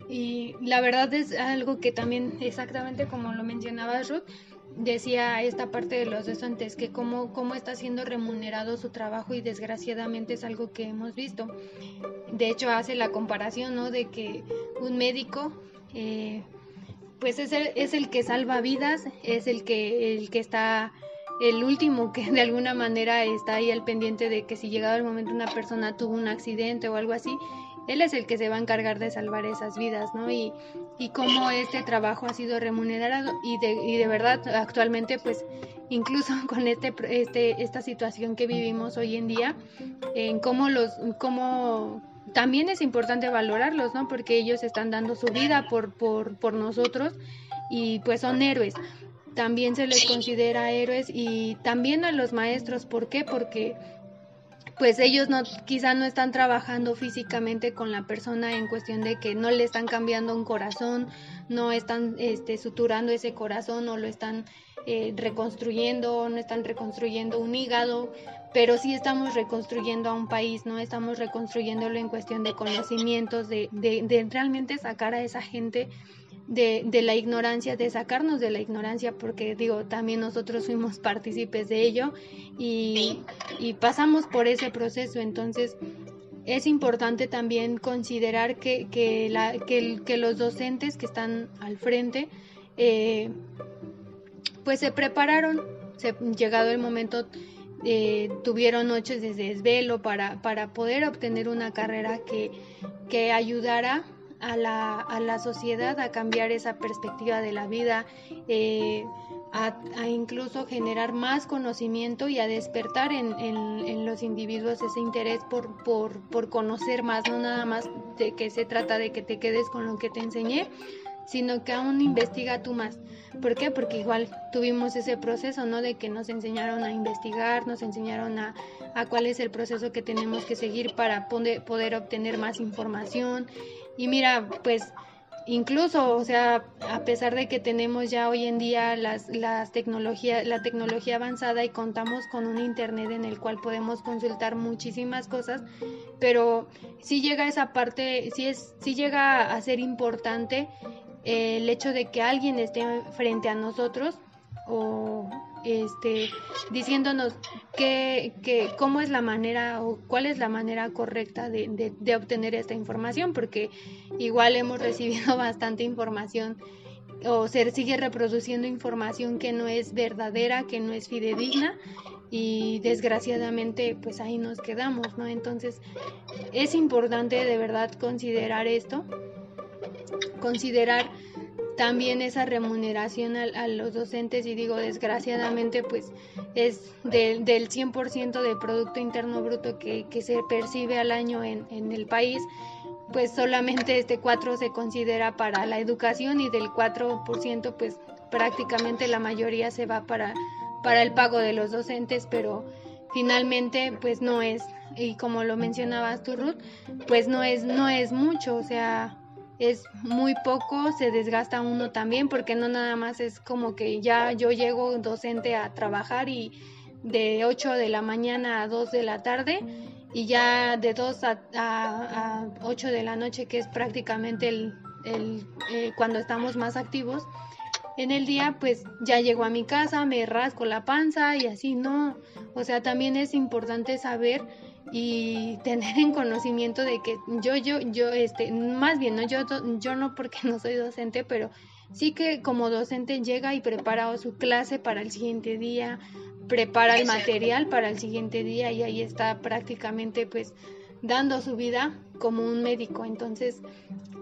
Y la verdad es algo que también, exactamente como lo mencionaba Ruth, decía esta parte de los docentes, que cómo, cómo está siendo remunerado su trabajo y desgraciadamente es algo que hemos visto. De hecho, hace la comparación, ¿no? De que un médico, eh, pues es el, es el que salva vidas, es el que, el que está el último que de alguna manera está ahí al pendiente de que si llegado el momento una persona tuvo un accidente o algo así, él es el que se va a encargar de salvar esas vidas, ¿no? Y, y cómo este trabajo ha sido remunerado y de, y de verdad actualmente pues incluso con este, este, esta situación que vivimos hoy en día, en cómo los, cómo también es importante valorarlos, ¿no? Porque ellos están dando su vida por, por, por nosotros y pues son héroes. También se les considera héroes y también a los maestros, ¿por qué? Porque pues ellos no quizá no están trabajando físicamente con la persona en cuestión de que no le están cambiando un corazón, no están este, suturando ese corazón o lo están eh, reconstruyendo, no están reconstruyendo un hígado, pero sí estamos reconstruyendo a un país, no estamos reconstruyéndolo en cuestión de conocimientos, de, de, de realmente sacar a esa gente de, la ignorancia, de sacarnos de la ignorancia, porque digo, también nosotros fuimos partícipes de ello y, y pasamos por ese proceso. Entonces, es importante también considerar que, que, la, que, que los docentes que están al frente eh, pues se prepararon, se, llegado el momento eh, tuvieron noches de desvelo para, para poder obtener una carrera que, que ayudara a la, a la, sociedad a cambiar esa perspectiva de la vida, eh, a, incluso generar más conocimiento y a despertar en, en, los individuos ese interés por, por, por, conocer más, no nada más de que se trata de que te quedes con lo que te enseñé, sino que aún investiga tú más. ¿Por qué? Porque igual tuvimos ese proceso, ¿no? De que nos enseñaron a investigar, nos enseñaron a, a cuál es el proceso que tenemos que seguir para poder, poder obtener más información. Y mira, pues incluso, o sea, a pesar de que tenemos ya hoy en día las, las tecnología, la tecnología avanzada y contamos con un internet en el cual podemos consultar muchísimas cosas, pero sí llega esa parte, sí es, sí llega a ser importante el hecho de que alguien esté frente a nosotros o este diciéndonos que, cómo es la manera o cuál es la manera correcta de, de, obtener esta información porque igual hemos recibido bastante información o se sigue reproduciendo información que no es verdadera, que no es fidedigna y desgraciadamente pues ahí nos quedamos, ¿no? Entonces es importante de verdad considerar esto considerar también esa remuneración a, los docentes y digo desgraciadamente pues es del 100% del Producto Interno Bruto que, se percibe al año en, en, el país pues solamente este 4 se considera para la educación y del 4% pues prácticamente la mayoría se va para, para el pago de los docentes pero finalmente pues no es y como lo mencionabas tú Ruth pues no es no es mucho o sea es muy poco, se desgasta uno también porque no nada más es como que ya yo llego docente a trabajar y de 8 de la mañana a 2 de la tarde y ya de 2 a, a, 8 de la noche que es prácticamente el, el eh, cuando estamos más activos en el día pues ya llego a mi casa, me rasco la panza y así no, o sea también es importante saber y tener en conocimiento de que yo, yo, yo, este, más bien, no, yo, yo no porque no soy docente, pero sí que como docente llega y prepara su clase para el siguiente día, prepara el material para el siguiente día y ahí está prácticamente pues dando su vida como un médico. Entonces,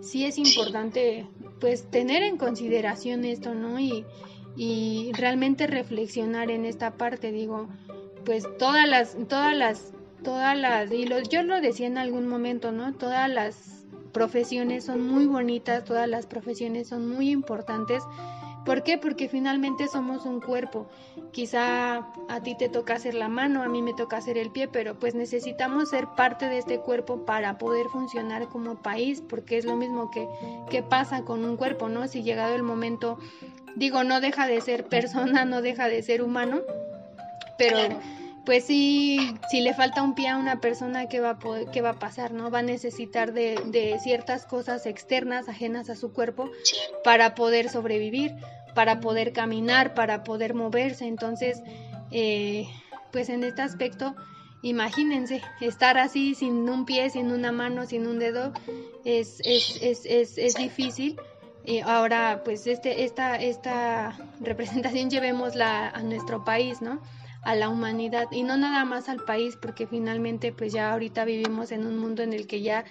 sí es importante pues tener en consideración esto, ¿no? Y, y realmente reflexionar en esta parte, digo, pues todas las, todas las todas las, y yo lo decía en algún momento, ¿no? Todas las profesiones son muy bonitas, todas las profesiones son muy importantes. ¿Por qué? Porque finalmente somos un cuerpo. Quizá a ti te toca hacer la mano, a mí me toca hacer el pie, pero pues necesitamos ser parte de este cuerpo para poder funcionar como país, porque es lo mismo que, que pasa con un cuerpo, ¿no? Si llegado el momento, digo, no deja de ser persona, no deja de ser humano, pero pues sí, si le falta un pie a una persona, ¿qué va a, qué va a pasar? ¿no? Va a necesitar de, de, ciertas cosas externas, ajenas a su cuerpo, para poder sobrevivir, para poder caminar, para poder moverse. Entonces, eh, pues en este aspecto, imagínense, estar así sin un pie, sin una mano, sin un dedo, es, es, es, es, es difícil. Y ahora, pues este, esta, esta representación llevémosla a nuestro país, ¿no? A la humanidad y no nada más al país porque finalmente pues ya ahorita vivimos en un mundo en el que ya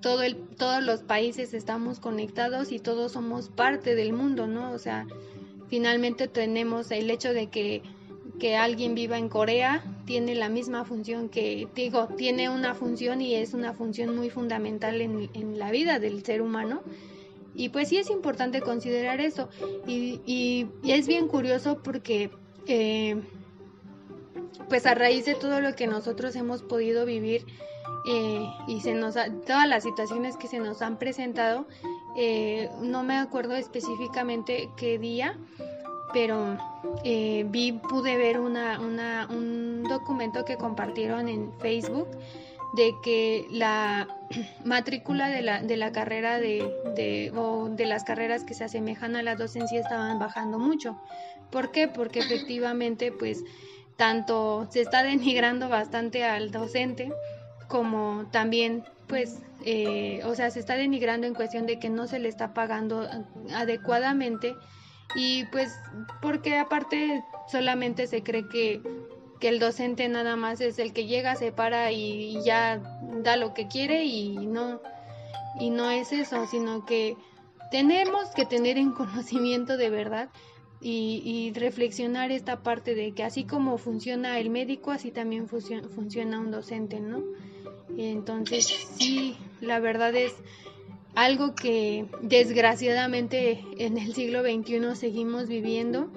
todo el, todos los países estamos conectados y todos somos parte del mundo, ¿no? O sea, finalmente tenemos el hecho de que, que alguien viva en Corea tiene la misma función que, digo, tiene una función y es una función muy fundamental en, en la vida del ser humano. Y pues sí es importante considerar eso. Y, y, es bien curioso porque eh, pues a raíz de todo lo que nosotros hemos podido vivir eh, y se nos todas las situaciones que se nos han presentado, eh, no me acuerdo específicamente qué día, pero eh, vi, pude ver una, una, un documento que compartieron en Facebook de que la matrícula de la, de la carrera de, de, o de las carreras que se asemejan a la docencia estaban bajando mucho. ¿Por qué? Porque efectivamente, pues, tanto se está denigrando bastante al docente como también pues eh, o sea se está denigrando en cuestión de que no se le está pagando adecuadamente y pues porque aparte solamente se cree que, que el docente nada más es el que llega, se para y, ya da lo que quiere y no, y no es eso, sino que tenemos que tener en conocimiento de verdad y, y, reflexionar esta parte de que así como funciona el médico, así también funciona, funciona un docente, ¿no? Entonces, sí, la verdad es algo que desgraciadamente en el siglo XXI seguimos viviendo.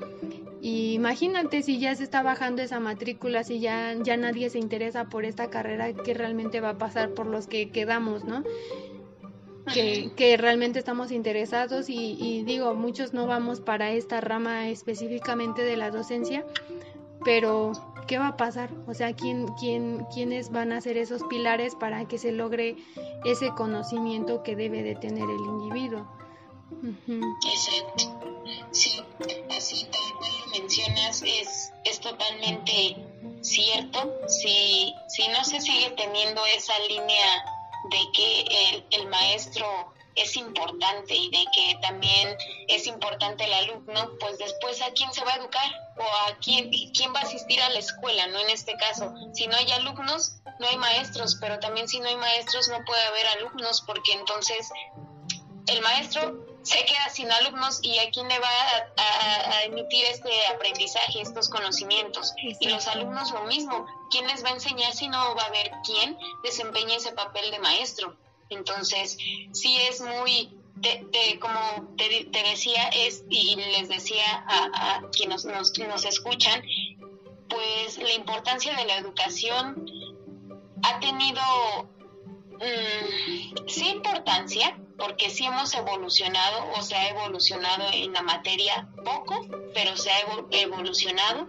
Y imagínate si ya se está bajando esa matrícula, si ya, ya nadie se interesa por esta carrera, ¿qué realmente va a pasar por los que quedamos, no? Que, que realmente estamos interesados y, y digo, muchos no vamos para esta rama específicamente de la docencia, pero ¿qué va a pasar? O sea, ¿quién, quién, ¿quiénes van a ser esos pilares para que se logre ese conocimiento que debe de tener el individuo? Exacto. Sí, así tal cual lo mencionas, es, es totalmente cierto. Si, si no se sigue teniendo esa línea de que el, el maestro es importante y de que también es importante el alumno, pues después a quién se va a educar o a quién, quién va a asistir a la escuela, ¿no? En este caso, si no hay alumnos, no hay maestros, pero también si no hay maestros no puede haber alumnos porque entonces el maestro se queda sin alumnos y a quién le va a, emitir este aprendizaje, estos conocimientos. Y los alumnos lo mismo, ¿quién les va a enseñar si no va a haber quién desempeñe ese papel de maestro? Entonces, sí es muy, como te, decía, es, y les decía a, quienes nos, nos, escuchan, pues la importancia de la educación ha tenido, mm, sí importancia, porque sí hemos evolucionado o se ha evolucionado en la materia poco, pero se ha evolucionado,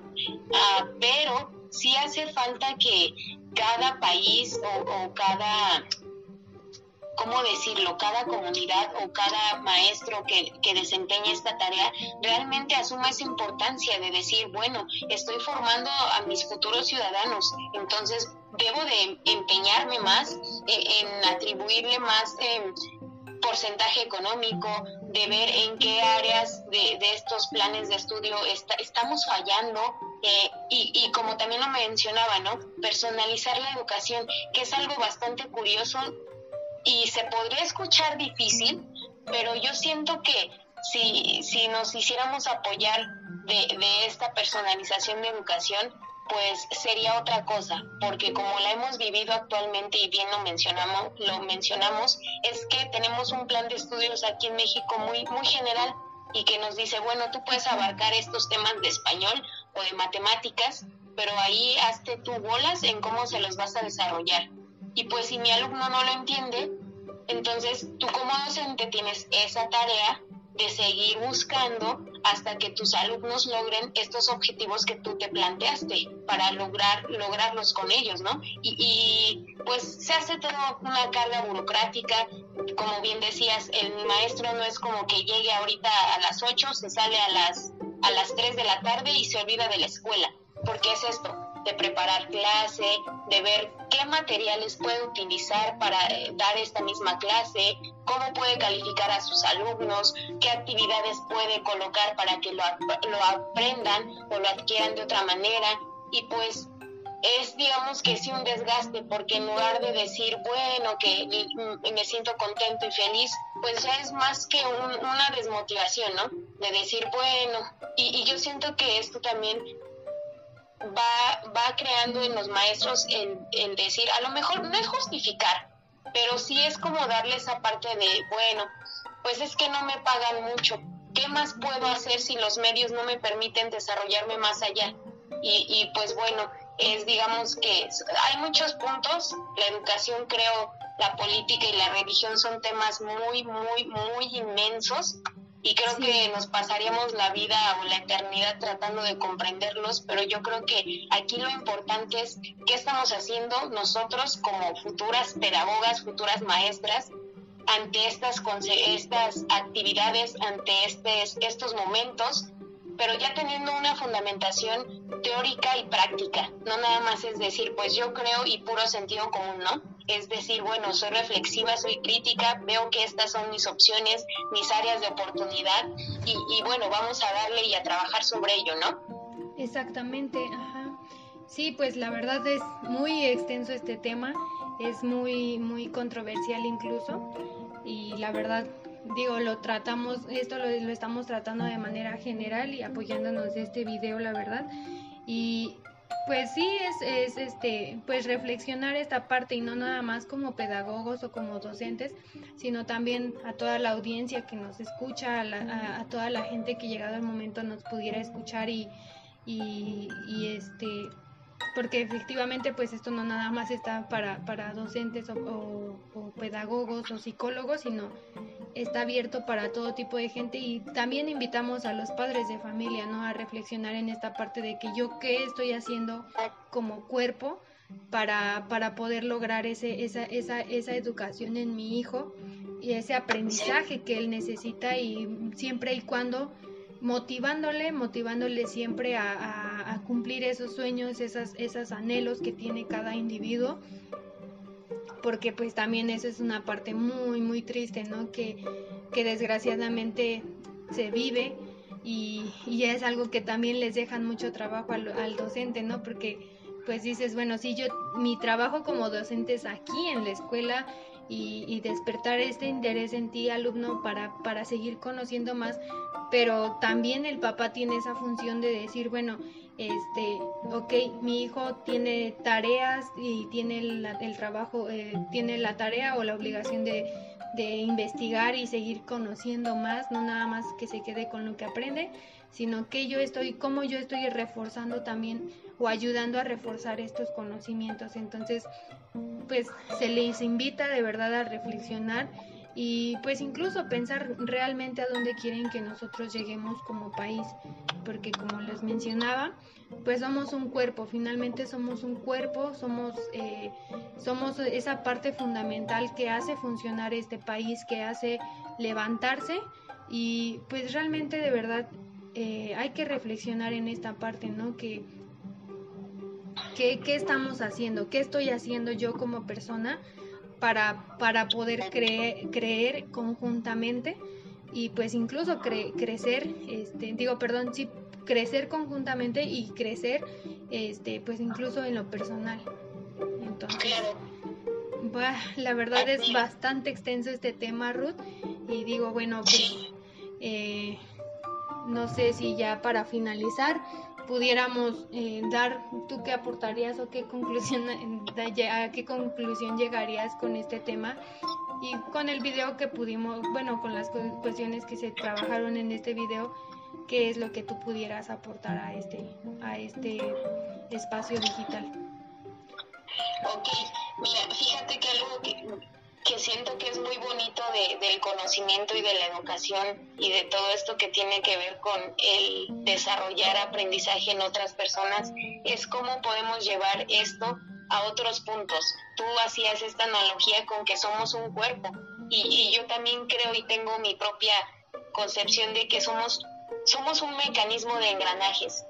ah, pero sí hace falta que cada país o cada ¿cómo decirlo? Cada comunidad o cada maestro que, que desempeña esta tarea realmente asuma esa importancia de decir, bueno, estoy formando a mis futuros ciudadanos, entonces debo de empeñarme más en, atribuirle más em, porcentaje económico, de ver en qué áreas de, estos planes de estudio estamos fallando eh, y, y, como también lo mencionaba, ¿no? Personalizar la educación, que es algo bastante curioso y se podría escuchar difícil, pero yo siento que si, si nos hiciéramos apoyar de, de esta personalización de educación, pues sería otra cosa, porque como la hemos vivido actualmente y bien lo mencionamos, lo mencionamos, es que tenemos un plan de estudios aquí en México muy, muy general y que nos dice, bueno, tú puedes abarcar estos temas de español o de matemáticas, pero ahí hazte tú bolas en cómo se los vas a desarrollar. Y pues si mi alumno no lo entiende, entonces tú como docente tienes esa tarea de seguir buscando hasta que tus alumnos logren estos objetivos que tú te planteaste para lograr lograrlos con ellos, ¿no? Y, pues se hace toda una carga burocrática, como bien decías, el maestro no es como que llegue ahorita a las 8, se sale a las a las 3 de la tarde y se olvida de la escuela, porque es esto, de preparar clase, de ver qué materiales puede utilizar para eh, dar esta misma clase, cómo puede calificar a sus alumnos, qué actividades puede colocar para que lo, lo aprendan o lo adquieran de otra manera. Y pues es digamos que sí un desgaste porque en lugar de decir bueno que me siento contento y feliz pues ya es más que una desmotivación no de decir bueno y, yo siento que esto también va, va creando en los maestros el, el decir, a lo mejor no es justificar, pero sí es como darle esa parte de, bueno, pues es que no me pagan mucho, ¿qué más puedo hacer si los medios no me permiten desarrollarme más allá? Y, y pues bueno, es digamos que hay muchos puntos, la educación creo, la política y la religión son temas muy, muy, muy inmensos y creo que nos pasaríamos la vida o la eternidad tratando de comprenderlos, pero yo creo que aquí lo importante es qué estamos haciendo nosotros como futuras pedagogas, futuras maestras, ante estas, estas actividades, ante estes, estos momentos, pero ya teniendo una fundamentación teórica y práctica, no nada más es decir, pues yo creo y puro sentido común, ¿no? es decir, bueno, soy reflexiva, soy crítica, veo que estas son mis opciones, mis áreas de oportunidad y, bueno, vamos a darle y a trabajar sobre ello, ¿no? Exactamente, ajá. Sí, pues la verdad es muy extenso este tema, es muy, muy controversial incluso y la verdad digo, lo tratamos, esto lo, lo, estamos tratando de manera general y apoyándonos de este video, la verdad. Y pues sí, es, es este, pues reflexionar esta parte y no nada más como pedagogos o como docentes, sino también a toda la audiencia que nos escucha, a, a, toda la gente que llegado el momento nos pudiera escuchar y, y, este porque efectivamente pues esto no nada más está para, para docentes o, pedagogos o psicólogos, sino está abierto para todo tipo de gente y también invitamos a los padres de familia, ¿no? A reflexionar en esta parte de que yo qué estoy haciendo como cuerpo para, para poder lograr ese, esa, esa, esa educación en mi hijo y ese aprendizaje que él necesita y siempre y cuando motivándole, motivándole siempre a, a, cumplir esos sueños, esas, esos anhelos que tiene cada individuo porque pues también eso es una parte muy muy triste, ¿no? Que, que desgraciadamente se vive y, y, es algo que también les dejan mucho trabajo al, docente, ¿no? Porque pues dices, bueno, si yo, mi trabajo como docente es aquí en la escuela y, y despertar este interés en ti, alumno, para, para seguir conociendo más, pero también el papá tiene esa función de decir, bueno, este, ok, mi hijo tiene tareas y tiene el, trabajo, eh, tiene la tarea o la obligación de, de, investigar y seguir conociendo más, no nada más que se quede con lo que aprende, sino que yo estoy, como yo estoy reforzando también o ayudando a reforzar estos conocimientos. Entonces, pues se les invita de verdad a reflexionar y pues incluso pensar realmente a dónde quieren que nosotros lleguemos como país, porque como les mencionaba, pues somos un cuerpo, finalmente somos un cuerpo, somos, eh, somos esa parte fundamental que hace funcionar este país, que hace levantarse y pues realmente de verdad eh, hay que reflexionar en esta parte, ¿no? Que, que, ¿Qué estamos haciendo? ¿Qué estoy haciendo yo como persona? Para, para poder creer, creer conjuntamente y pues incluso cre crecer, este, digo, perdón, sí, crecer conjuntamente y crecer, este, pues incluso en lo personal. Entonces, bah, la verdad es bastante extenso este tema, Ruth, y digo, bueno, pues, eh, no sé si ya para finalizar, pudiéramos eh, dar, ¿tú qué aportarías o qué conclusión, a qué conclusión llegarías con este tema? Y con el video que pudimos, bueno, con las cuestiones que se trabajaron en este video, ¿qué es lo que tú pudieras aportar a este, a este espacio digital? Ok, mira, fíjate que algo que que siento que es muy bonito de, del conocimiento y de la educación y de todo esto que tiene que ver con el desarrollar aprendizaje en otras personas, es cómo podemos llevar esto a otros puntos. Tú hacías esta analogía con que somos un cuerpo y, y yo también creo y tengo mi propia concepción de que somos, somos un mecanismo de engranajes,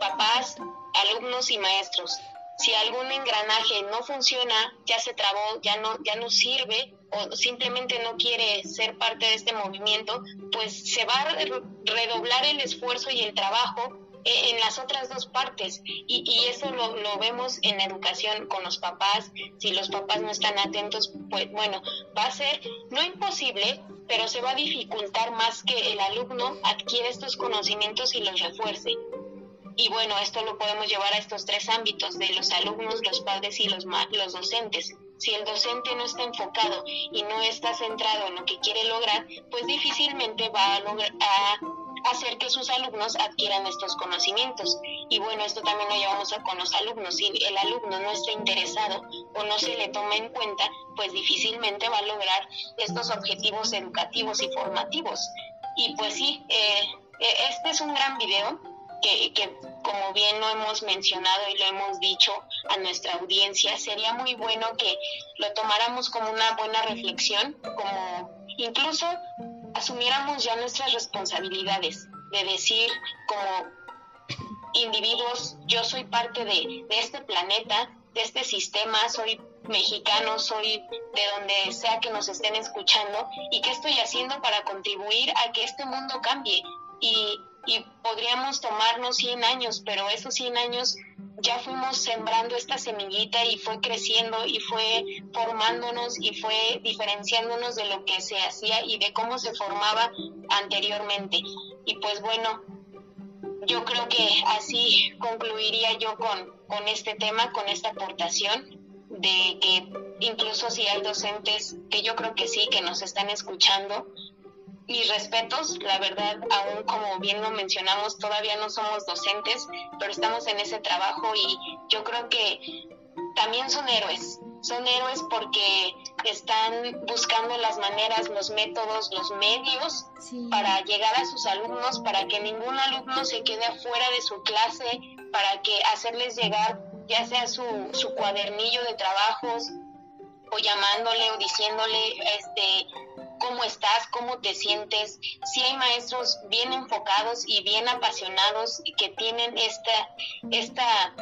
papás, alumnos y maestros si algún engranaje no funciona, ya se trabó, ya no, ya no sirve o simplemente no quiere ser parte de este movimiento, pues se va a redoblar el esfuerzo y el trabajo eh, en las otras dos partes. Y, y eso lo, lo, vemos en educación con los papás. Si los papás no están atentos, pues bueno, va a ser no imposible, pero se va a dificultar más que el alumno adquiere estos conocimientos y los refuerce. Y bueno, esto lo podemos llevar a estos tres ámbitos de los alumnos, los padres y los, los docentes. Si el docente no está enfocado y no está centrado en lo que quiere lograr, pues difícilmente va a, lograr, hacer que sus alumnos adquieran estos conocimientos. Y bueno, esto también lo llevamos a con los alumnos. Si el alumno no está interesado o no se le toma en cuenta, pues difícilmente va a lograr estos objetivos educativos y formativos. Y pues sí, eh, este es un gran video que, como bien lo hemos mencionado y lo hemos dicho a nuestra audiencia, sería muy bueno que lo tomáramos como una buena reflexión, como incluso asumiéramos ya nuestras responsabilidades, de decir como individuos, yo soy parte de, de este planeta, de este sistema, soy mexicano, soy de donde sea que nos estén escuchando y qué estoy haciendo para contribuir a que este mundo cambie. Y, y podríamos tomarnos 100 años, pero esos 100 años ya fuimos sembrando esta semillita y fue creciendo y fue formándonos y fue diferenciándonos de lo que se hacía y de cómo se formaba anteriormente. Y pues bueno, yo creo que así concluiría yo con, con este tema, con esta aportación de que incluso si hay docentes, que yo creo que sí, que nos están escuchando, mis respetos, la verdad, aún como bien lo mencionamos, todavía no somos docentes, pero estamos en ese trabajo y yo creo que también son héroes, son héroes porque están buscando las maneras, los métodos, los medios para llegar a sus alumnos, para que ningún alumno se quede afuera de su clase, para que hacerles llegar ya sea su, su cuadernillo de trabajos o llamándole o diciéndole este cómo estás, cómo te sientes. Si hay maestros bien enfocados y bien apasionados que tienen esta, esta,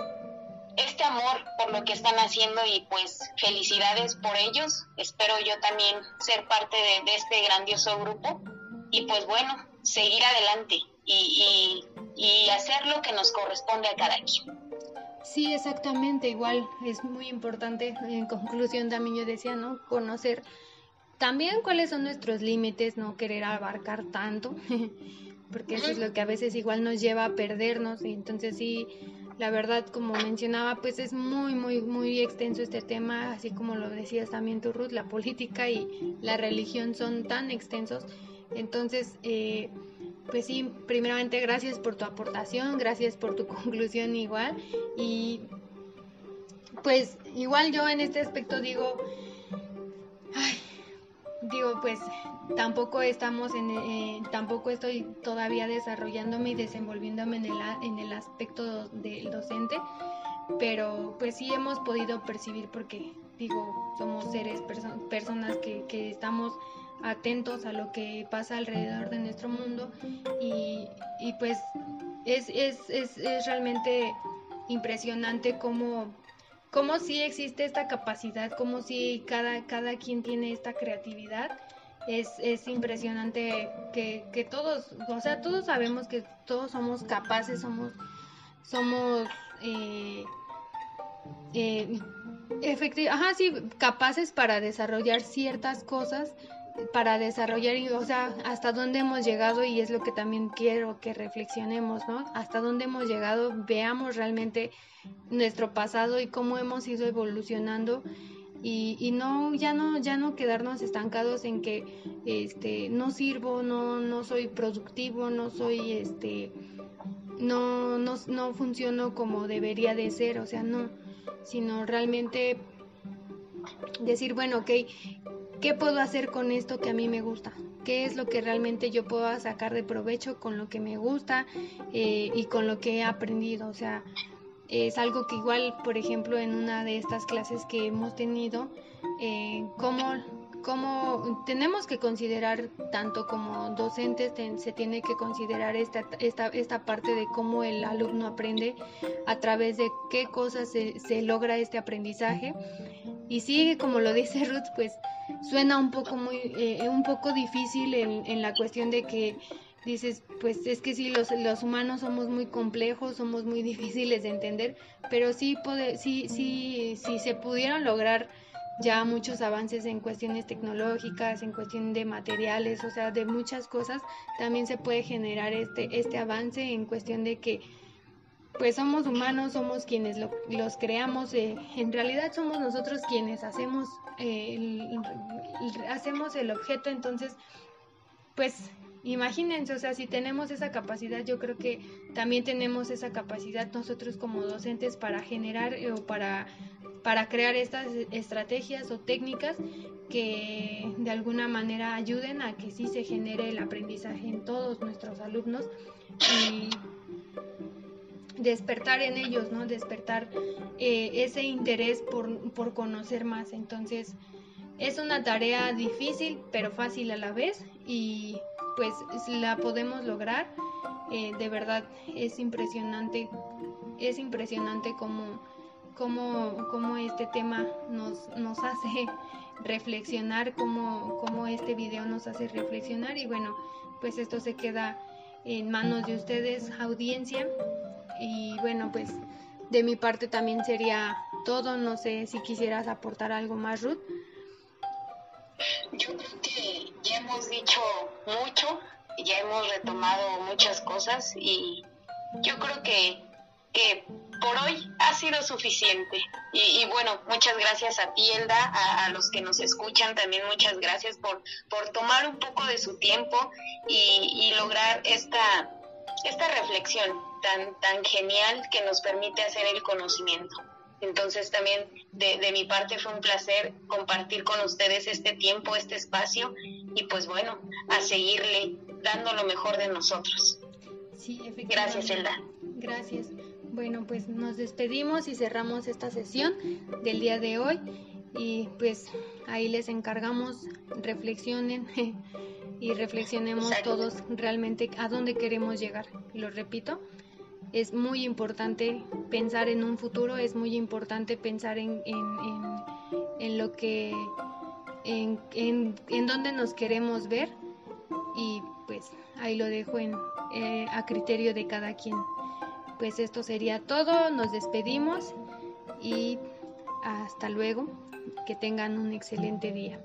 este amor por lo que están haciendo y pues felicidades por ellos. Espero yo también ser parte de, este grandioso grupo y pues bueno, seguir adelante y, y, y hacer lo que nos corresponde a cada quien. Sí, exactamente, igual es muy importante, en conclusión también yo decía, ¿no? Conocer también cuáles son nuestros límites, no querer abarcar tanto, porque eso es lo que a veces igual nos lleva a perdernos y entonces sí, la verdad, como mencionaba, pues es muy, muy, muy extenso este tema, así como lo decías también tú, Ruth, la política y la religión son tan extensos, entonces... Eh, pues sí, primeramente gracias por tu aportación, gracias por tu conclusión igual y pues igual yo en este aspecto digo, ay, digo pues tampoco estamos en, eh, tampoco estoy todavía desarrollándome y desenvolviéndome en el, en el aspecto del docente, pero pues sí hemos podido percibir porque digo, somos seres, personas que, que estamos atentos a lo que pasa alrededor de nuestro mundo y, y pues es, es, es, es, realmente impresionante cómo, cómo sí existe esta capacidad, cómo sí cada, cada quien tiene esta creatividad. Es, es impresionante que, que todos, o sea, todos sabemos que todos somos capaces, somos, somos eh, eh, ajá, sí, capaces para desarrollar ciertas cosas para desarrollar, o sea, hasta dónde hemos llegado y es lo que también quiero que reflexionemos, ¿no? Hasta dónde hemos llegado, veamos realmente nuestro pasado y cómo hemos ido evolucionando y, y no ya no ya no quedarnos estancados en que este no sirvo, no no soy productivo, no soy este no no no funciono como debería de ser, o sea, no, sino realmente decir, bueno, ok, ¿Qué puedo hacer con esto que a mí me gusta? ¿Qué es lo que realmente yo puedo sacar de provecho con lo que me gusta eh, y con lo que he aprendido? O sea, es algo que igual, por ejemplo, en una de estas clases que hemos tenido, eh, cómo, cómo tenemos que considerar, tanto como docentes, se tiene que considerar esta, esta, esta parte de cómo el alumno aprende, a través de qué cosas se, se logra este aprendizaje. Y sí, como lo dice Ruth, pues suena un poco muy eh, un poco difícil en, la cuestión de que dices pues es que sí los, los humanos somos muy complejos somos muy difíciles de entender pero sí puede, sí sí sí se pudieron lograr ya muchos avances en cuestiones tecnológicas en cuestión de materiales o sea de muchas cosas también se puede generar este este avance en cuestión de que pues somos humanos, somos quienes los creamos, eh, en realidad somos nosotros quienes hacemos, eh, el, hacemos el objeto, entonces, pues imagínense, o sea, si tenemos esa capacidad, yo creo que también tenemos esa capacidad nosotros como docentes para generar eh, o para, para crear estas estrategias o técnicas que de alguna manera ayuden a que sí se genere el aprendizaje en todos nuestros alumnos. Y despertar en ellos, ¿no? Despertar eh, ese interés por, conocer más. Entonces, es una tarea difícil, pero fácil a la vez y pues la podemos lograr. Eh, de verdad, es impresionante, es impresionante cómo, cómo, cómo este tema nos, nos hace reflexionar, cómo, cómo este video nos hace reflexionar y bueno, pues esto se queda en manos de ustedes, audiencia. Y bueno, pues de mi parte también sería todo. No sé si quisieras aportar algo más, Ruth. Yo creo que ya hemos dicho mucho, ya hemos retomado muchas cosas y yo creo que, que por hoy ha sido suficiente. Y, bueno, muchas gracias a ti, Elda, a, los que nos escuchan también muchas gracias por, por tomar un poco de su tiempo y, y lograr esta, esta reflexión tan, tan genial que nos permite hacer el conocimiento. Entonces también de, de, mi parte fue un placer compartir con ustedes este tiempo, este espacio y pues bueno, a seguirle dando lo mejor de nosotros. Sí, efectivamente. Gracias, Elda. Gracias. Bueno, pues nos despedimos y cerramos esta sesión del día de hoy y pues ahí les encargamos, reflexionen y reflexionemos todos realmente a dónde queremos llegar. Lo repito, es muy importante pensar en un futuro, es muy importante pensar en, en, lo que, en, en, dónde nos queremos ver y pues ahí lo dejo en, eh, a criterio de cada quien pues esto sería todo, nos despedimos y hasta luego, que tengan un excelente día.